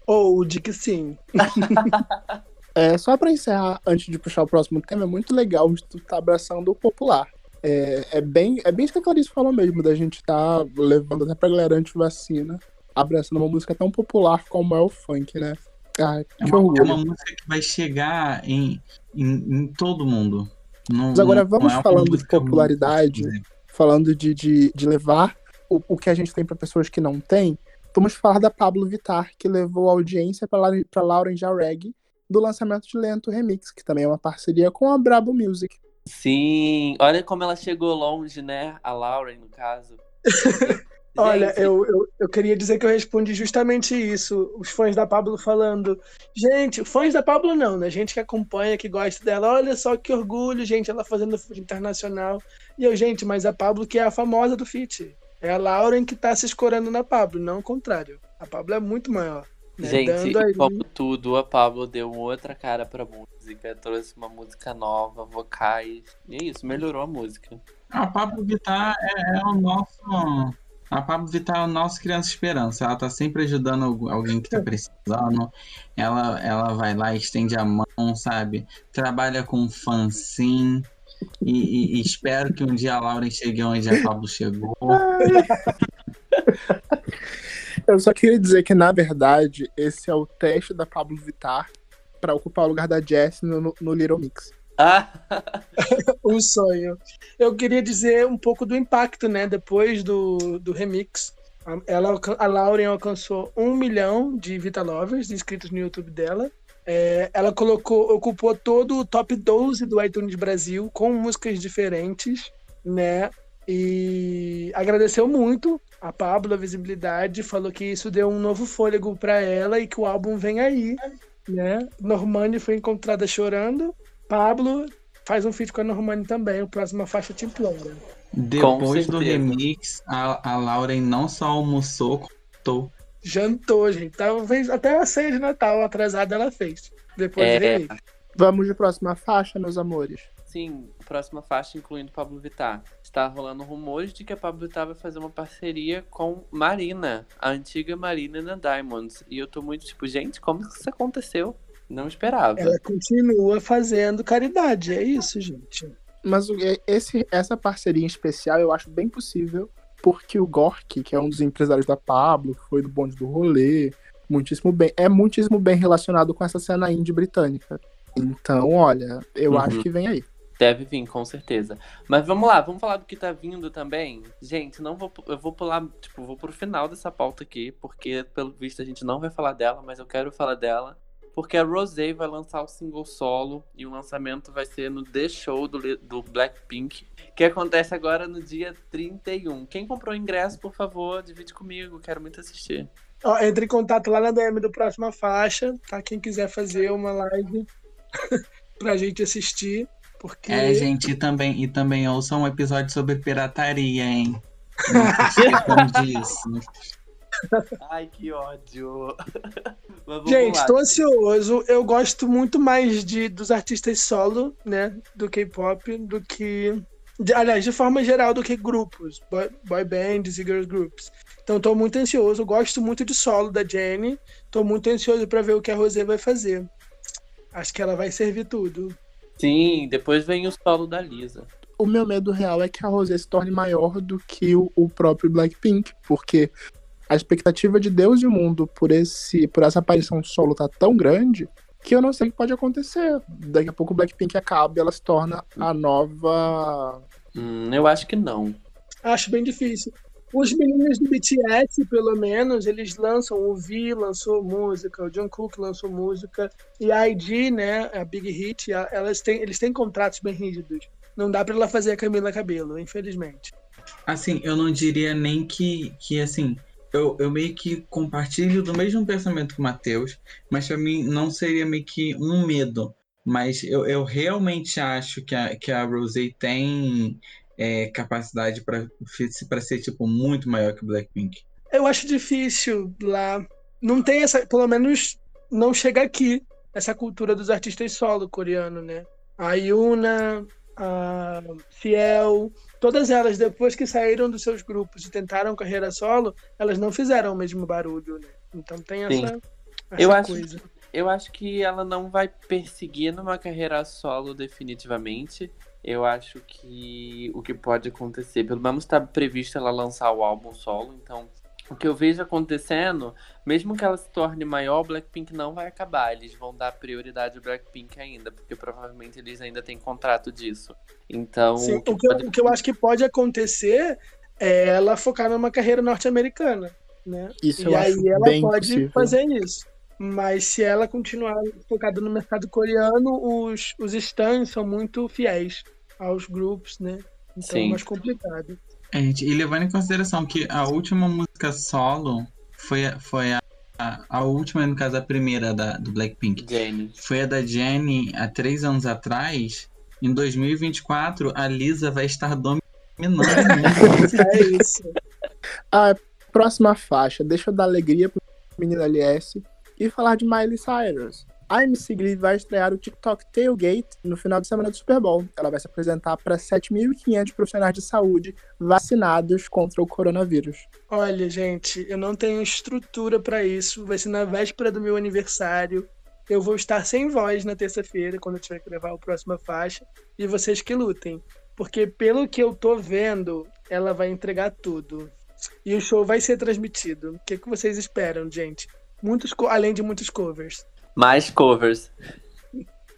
Ou de que sim. É, só pra encerrar, antes de puxar o próximo tema, é muito legal o Instituto tá abraçando o popular. É, é bem, é bem isso que a Clarice falou mesmo, da gente tá levando até pra galera anti-vacina, abraçando uma música tão popular como é o funk, né? Ah, É uma, é uma música que vai chegar em, em, em todo mundo. Não- Mas agora não vamos é falando de popularidade. muito- Falando de, de, de levar o, o que a gente tem pra pessoas que não têm, vamos falar da Pablo Vittar, que levou a audiência pra Lauren Jareg do lançamento de Lento Remix, que também é uma parceria com a Brabo Music. Sim, olha como ela chegou longe, né? A Lauren, no caso. Olha, eu, eu, eu queria dizer que eu respondi justamente isso. Os fãs da Pablo falando. Gente, fãs da Pablo não, né? Gente que acompanha, que gosta dela. Olha só que orgulho, gente, ela fazendo feat internacional. E eu, gente, mas a Pablo que é a famosa do feat. É a Lauren que tá se escorando na Pablo, não o contrário. A Pablo é muito maior. Né? Gente, Dando aí- como tudo, a Pablo deu outra cara pra música, trouxe uma música nova, vocais. E é isso, melhorou a música. A Pablo Vittar é, é o nosso. A Pablo Vittar é o nosso Criança Esperança. Ela tá sempre ajudando algu- alguém que tá precisando. Ela, ela vai lá, estende a mão, sabe? Trabalha com fansim. E, e- e espero que um dia a Lauren chegue onde a Pablo chegou. Eu só queria dizer que, na verdade, esse é o teste da Pablo Vittar para ocupar o lugar da Jess no, no Little Mix. Ah, um sonho. Eu queria dizer um pouco do impacto, né? Depois do, do remix, ela, a Lauren alcançou um milhão de Vita Lovers inscritos no YouTube dela. É, ela colocou, ocupou todo o top 12 do iTunes Brasil com músicas diferentes, né? E agradeceu muito a Pablo a visibilidade, falou que isso deu um novo fôlego para ela e que o álbum vem aí, né? Normani foi encontrada chorando. Pablo faz um feat com a Normani também, o próximo faixa te implora. Depois do remix, a, a Lauren não só almoçou, tô. Jantou, gente. Talvez até a ceia de Natal atrasada ela fez. Depois É. do remix. Vamos de próxima faixa, meus amores. sim, próxima faixa incluindo Pablo Vittar. Está rolando rumores de que a Pablo Vittar vai fazer uma parceria com Marina, a antiga Marina na Diamonds. E eu tô muito tipo, gente, como que isso aconteceu? Não esperava. Ela continua fazendo caridade, é isso, gente. Mas é- esse, essa parceria em especial eu acho bem possível, porque o Gork, que é um dos empresários da Pablo, que foi do bonde do rolê, muitíssimo bem, é muitíssimo bem relacionado com essa cena indie britânica. Então, olha, eu Uhum. acho que vem aí. Deve vir, com certeza. Mas vamos lá, vamos falar do que tá vindo também. Gente, não vou, eu vou pular, tipo, vou pro final dessa pauta aqui, porque pelo visto a gente não vai falar dela, mas eu quero falar dela. Porque a Rosé vai lançar o single solo e o lançamento vai ser no The Show do, do Blackpink, que acontece agora no dia 31. Quem comprou ingresso, por favor, divide comigo, quero muito assistir. Ó, entre em contato lá na DM do Próxima Faixa, tá? Quem quiser fazer uma live pra gente assistir. Porque É, gente, e também, e também ouça um episódio sobre pirataria, hein? Não disso. Ai, que ódio. Gente, lá. tô ansioso. Eu gosto muito mais de, dos artistas solo, né? Do K-pop, do que. de- aliás, de forma geral, do que grupos, boy, boy bands e girls groups. Então, tô muito ansioso. Gosto muito de solo da Jennie. Tô muito ansioso pra ver o que a Rosé vai fazer. Acho que ela vai servir tudo. Sim, depois vem o solo da Lisa. O meu medo real é que a Rosé se torne maior do que o, o próprio Blackpink, porque a expectativa de Deus e o mundo por esse por essa aparição solo tá tão grande que eu não sei o que pode acontecer. Daqui a pouco o Blackpink acaba e ela se torna a nova Hum, eu acho que não. Acho bem difícil. Os meninos do BTS, pelo menos, eles lançam, o V lançou música, o Jungkook lançou música, e a ID, né, a Big Hit, a- elas têm, eles têm contratos bem rígidos. Não dá pra ela fazer a Camila Cabelo, infelizmente. Assim, eu não diria nem que, que assim, eu, eu meio que compartilho do mesmo pensamento que o Matheus, mas pra mim não seria meio que um medo. Mas eu, eu realmente acho que a, que a Rosé tem é, capacidade para ser, tipo, muito maior que Blackpink. Eu acho difícil lá. Não tem essa, pelo menos não chega aqui, essa cultura dos artistas solo coreano, né? A Yuna, a Fiel, todas elas, depois que saíram dos seus grupos e tentaram carreira solo, elas não fizeram o mesmo barulho, né? Então tem essa, essa Eu acho coisa. Eu acho que ela não vai perseguir numa carreira solo definitivamente. Eu acho que o que pode acontecer, pelo menos está previsto ela lançar o álbum solo, então o que eu vejo acontecendo, mesmo que ela se torne maior, o Blackpink não vai acabar. Eles vão dar prioridade ao Blackpink ainda, porque provavelmente eles ainda têm contrato disso. Então, Sim, o que o, que eu, pode- o que eu acho que pode acontecer é ela focar numa carreira norte-americana, né? Isso e eu aí acho ela bem pode possível. fazer isso. Mas se ela continuar focada no mercado coreano, os, os stands são muito fiéis aos grupos, né? Então é Sim. mais complicado. É, gente, e levando em consideração que a última música solo foi, a- foi a, a, a última, no caso, a primeira da, do Blackpink. Jenny. Foi a da Jennie há três anos atrás. Em 2024, a Lisa vai estar dominando o. É isso. A próxima faixa, deixa eu dar alegria pro menino LS e falar de Miley Cyrus. A MC Glee vai estrear o TikTok Tailgate no final de semana do Super Bowl. Ela vai se apresentar para 7.500 profissionais de saúde vacinados contra o coronavírus. Olha, gente, eu não tenho estrutura pra isso. Vai ser na véspera do meu aniversário. Eu vou estar sem voz na terça-feira, quando eu tiver que gravar a próxima faixa. E vocês que lutem. Porque pelo que eu tô vendo, ela vai entregar tudo. E o show vai ser transmitido. O que, que vocês esperam, gente? Muitos, além de muitos covers. Mais covers.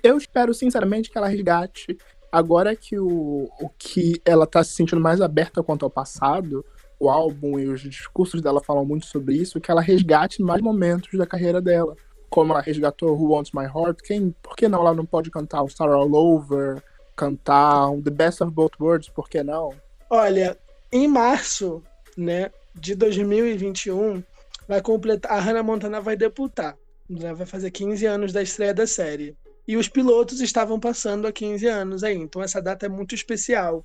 Eu espero, sinceramente, que ela resgate. Agora que o, o que ela tá se sentindo mais aberta quanto ao passado, o álbum e os discursos dela falam muito sobre isso, que ela resgate mais momentos da carreira dela. Como ela resgatou Who Wants My Heart, quem, por que não ela não pode cantar o Star All Over, cantar The Best of Both Worlds, por que não? Olha, em março, né, de 2021, vai completar, a Hannah Montana vai debutar. Ela vai fazer 15 anos da estreia da série. E os pilotos estavam passando há 15 anos aí, então essa data é muito especial,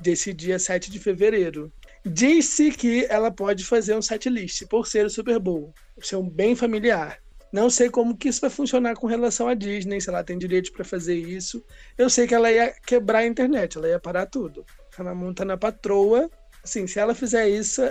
desse dia 7 de fevereiro. Disse que ela pode fazer um setlist por ser o Super Bowl, ser um bem familiar. Não sei como que isso vai funcionar com relação à Disney, se ela tem direito para fazer isso. Eu sei que ela ia quebrar a internet, ela ia parar tudo. Hannah Montana patroa. Assim, se ela fizer isso,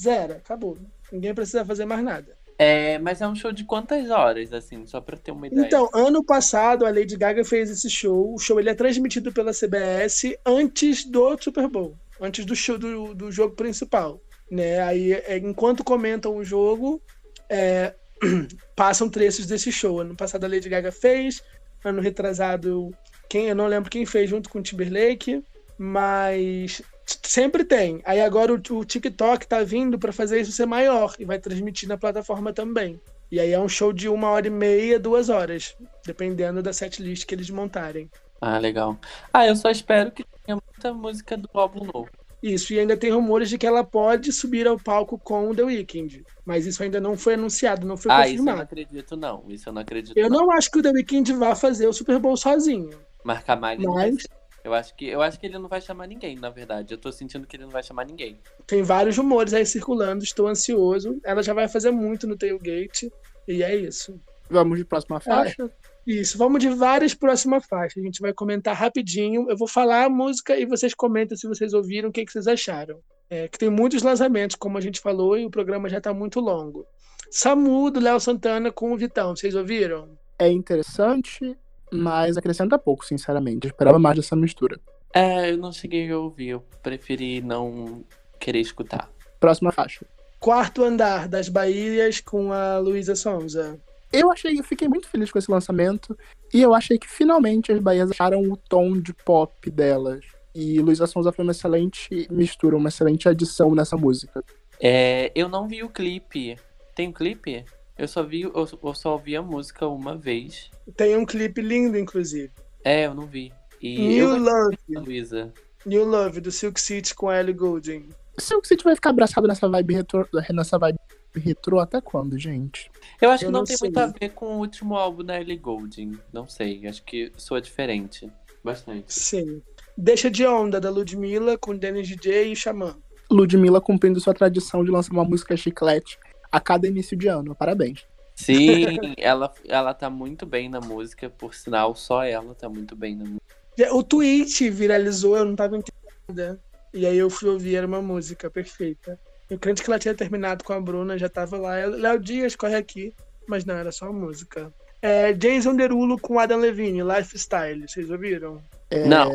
zero, acabou. Ninguém precisa fazer mais nada. É, mas é um show de quantas horas, assim, só pra ter uma ideia? Então, ano passado a Lady Gaga fez esse show. O show ele é transmitido pela CBS antes do Super Bowl antes do, show, do, do jogo principal. Né? Aí, é, enquanto comentam o jogo, é, passam trechos desse show. Ano passado a Lady Gaga fez, ano retrasado, quem eu não lembro quem fez junto com o Timberlake, mas sempre tem. Aí agora o, o TikTok tá vindo para fazer isso ser maior e vai transmitir na plataforma também. E aí é um show de uma hora e meia, duas horas, dependendo da setlist que eles montarem. Ah, legal. Ah, eu só espero que tenha muita música do álbum novo. Isso, e ainda tem rumores de que ela pode subir ao palco com o The Weeknd. Mas isso ainda não foi anunciado, não foi ah, confirmado. isso eu não acredito, não. Isso eu não acredito. Eu não, não acho que o The Weeknd vá fazer o Super Bowl sozinho. Marcar mais Mas... Eu acho, que, eu acho que ele não vai chamar ninguém, na verdade. Eu tô sentindo que ele não vai chamar ninguém. Tem vários rumores aí circulando, estou ansioso. Ela já vai fazer muito no Tailgate. E é isso. Vamos de próxima faixa? É. Isso, vamos de várias próximas faixas. A gente vai comentar rapidinho. Eu vou falar a música e vocês comentam se vocês ouviram, o que, que vocês acharam. É, que tem muitos lançamentos, como a gente falou, e o programa já está muito longo. Samu, do Léo Santana com o Vitão, vocês ouviram? É interessante, mas acrescenta pouco, sinceramente. Eu esperava mais dessa mistura. É, eu não cheguei a ouvir, eu preferi não querer escutar. Próxima faixa. Quarto Andar das Bahias com a Luísa Sonza. Eu achei, eu fiquei muito feliz com esse lançamento. E eu achei que finalmente as Bahias acharam o tom de pop delas. E Luísa Sonza foi uma excelente mistura, uma excelente adição nessa música. É, eu não vi o clipe. Tem um clipe? Eu só vi, eu, eu só ouvi a música uma vez. Tem um clipe lindo, inclusive. É, eu não vi. E New Love. Luísa. New Love, do Silk City com a Ellie Goulding. Silk City vai ficar abraçado nessa vibe retro, nessa vibe retrô até quando, gente? Eu acho Eu que não, não tem sei. muito a ver com o último álbum da Ellie Goulding. Não sei, acho que soa diferente. Bastante. Sim. Deixa de Onda, da Ludmilla, com Dennis DJ e Xamã. Ludmilla cumprindo sua tradição de lançar uma música chiclete a cada início de ano. Parabéns. Sim, ela, ela tá muito bem na música, por sinal, só ela tá muito bem na música. O tweet viralizou, eu não tava entendendo. E aí eu fui ouvir, era uma música perfeita. Eu crente que ela tinha terminado com a Bruna, já tava lá. Léo Dias, corre aqui. Mas não, era só uma música. É, Jason Derulo com Adam Levine, Lifestyle. Vocês ouviram? É... Não.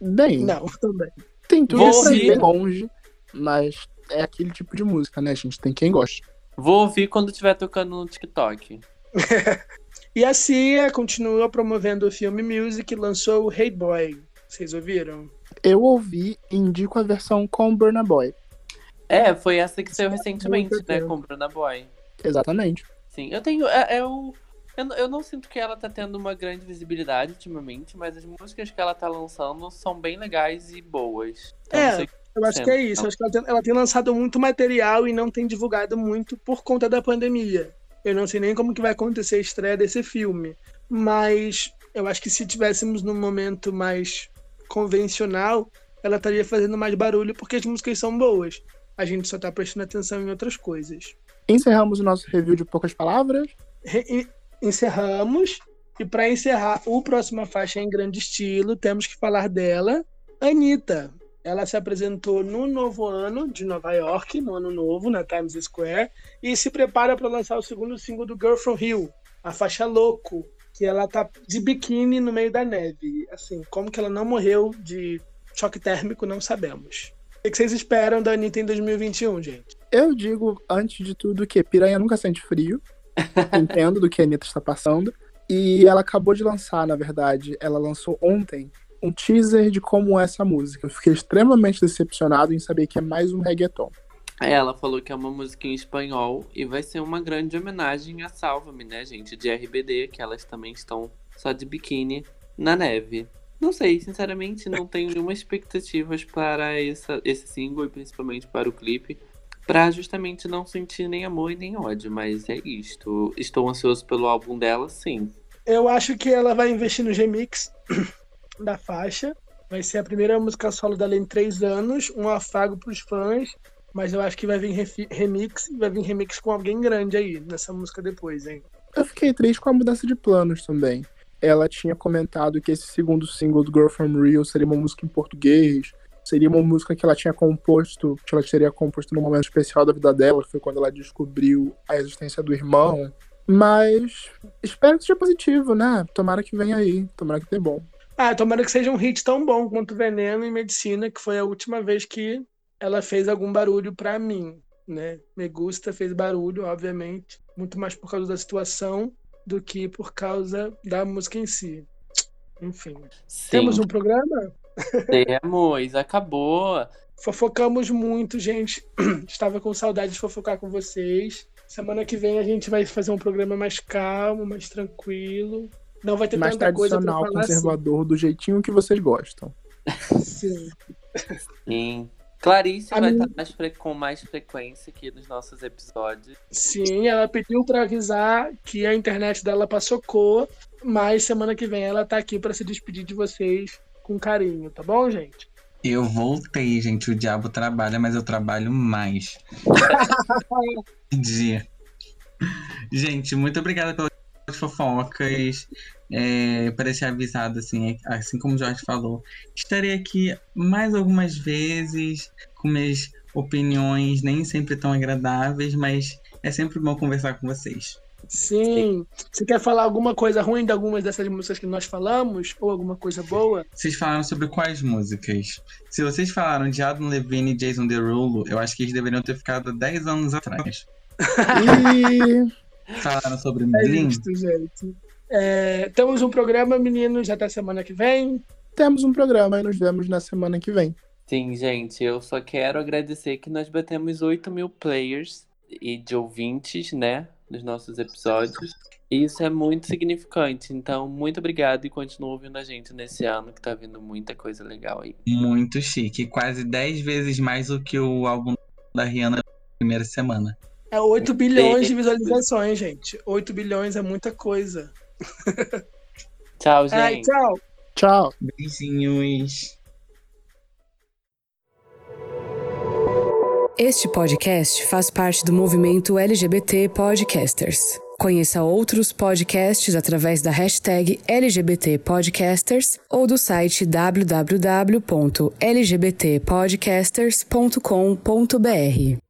Bem, Não, também. tem tudo Vou ir longe, mas é aquele tipo de música, né, gente? Tem quem gosta. Vou ouvir quando estiver tocando no TikTok. E a Cia continua promovendo o filme Music e lançou o Hey Boy. Vocês ouviram? Eu ouvi e indico a versão com Burna Boy. É, foi essa que saiu recentemente, né? Com Bruna Boy. Exatamente. Sim, eu tenho. É, é o- eu, eu não sinto que ela tá tendo uma grande visibilidade ultimamente, mas as músicas que ela tá lançando são bem legais e boas. Então, É, não sei- Eu acho que é isso. Eu acho que ela tem, ela tem lançado muito material e não tem divulgado muito por conta da pandemia. Eu não sei nem como que vai acontecer a estreia desse filme. Mas eu acho que se tivéssemos num momento mais convencional, ela estaria fazendo mais barulho porque as músicas são boas. A gente só tá prestando atenção em outras coisas. Encerramos o nosso review de poucas palavras. Re- encerramos. E para encerrar o próxima faixa em grande estilo, temos que falar dela, Anitta. Ela se apresentou no novo ano de Nova York, no ano novo, na Times Square, e se prepara para lançar o segundo single do Girl From Rio, a faixa Louco, que ela tá de biquíni no meio da neve. Assim, como que ela não morreu de choque térmico, não sabemos. O que vocês esperam da Anitta em 2021, gente? Eu digo, antes de tudo, que piranha nunca sente frio. Entendo do que a Anitta está passando. E ela acabou de lançar, na verdade, ela lançou ontem um teaser de como é essa música. Eu fiquei extremamente decepcionado em saber que é mais um reggaeton. Ela falou que é uma música em espanhol e vai ser uma grande homenagem a Salva-me, né, gente? De RBD, que elas também estão só de biquíni na neve. Não sei, sinceramente, não tenho nenhuma expectativas para essa, esse single e principalmente para o clipe. Pra justamente não sentir nem amor e nem ódio, mas é isto. Estou ansioso pelo álbum dela, sim. Eu acho que ela vai investir no remix da faixa. Vai ser a primeira música solo dela em três anos, um afago pros fãs. Mas eu acho que vai vir remix, vai vir remix com alguém grande aí nessa música depois, hein? Eu fiquei triste com a mudança de planos também. Ela tinha comentado que esse segundo single do Girl From Real seria uma música em português, seria uma música que ela tinha composto, que ela teria composto num momento especial da vida dela, que foi quando ela descobriu a existência do irmão. Mas espero que seja positivo, né? Tomara que venha aí, tomara que tenha bom. Ah, tomara que seja um hit tão bom quanto Veneno em Medicina, que foi a última vez que ela fez algum barulho para mim, né? Me Gusta fez barulho, obviamente, muito mais por causa da situação do que por causa da música em si. Enfim. Sim. Temos um programa? Temos, acabou. Fofocamos muito, gente. Estava com saudade de fofocar com vocês. Semana que vem a gente vai fazer um programa mais calmo, mais tranquilo. Não vai ter mais tanta coisa pra falar conservador, assim. do jeitinho que vocês gostam. Sim. Sim. Clarice a vai minha... estar mais com mais frequência aqui nos nossos episódios. Sim, ela pediu para avisar que a internet dela passou cor, mas semana que vem ela tá aqui para se despedir de vocês com carinho, tá bom, gente? Eu voltei, gente. O diabo trabalha, mas eu trabalho mais. Dia. Gente, muito obrigada pelas fofocas. É, para ser avisado, assim, assim como o Jorge falou. Estarei aqui mais algumas vezes com minhas opiniões nem sempre tão agradáveis, mas é sempre bom conversar com vocês. Sim. Você quer falar alguma coisa ruim de algumas dessas músicas que nós falamos? Ou alguma coisa boa? Vocês falaram sobre quais músicas? Se vocês falaram de Adam Levine e Jason Derulo, eu acho que eles deveriam ter ficado 10 anos atrás. e... Falaram sobre é isso, gente. É, temos um programa, meninos, até semana que vem. Temos um programa e nos vemos na semana que vem. Sim, gente, eu só quero agradecer que nós batemos 8 mil players e de ouvintes, né? nos nossos episódios. E isso é muito significante. Então, muito obrigado e continue ouvindo a gente nesse ano, que tá vindo muita coisa legal aí. Muito chique. Quase 10 vezes mais do que o álbum da Rihanna na primeira semana. É 8 bilhões de visualizações, gente. 8 bilhões é muita coisa. Tchau, gente. Ai, tchau. Tchau. Beijinhos. Este podcast faz parte do movimento LGBT Podcasters. Conheça outros podcasts através da hashtag LGBT Podcasters ou do site www.lgbtpodcasters.com.br.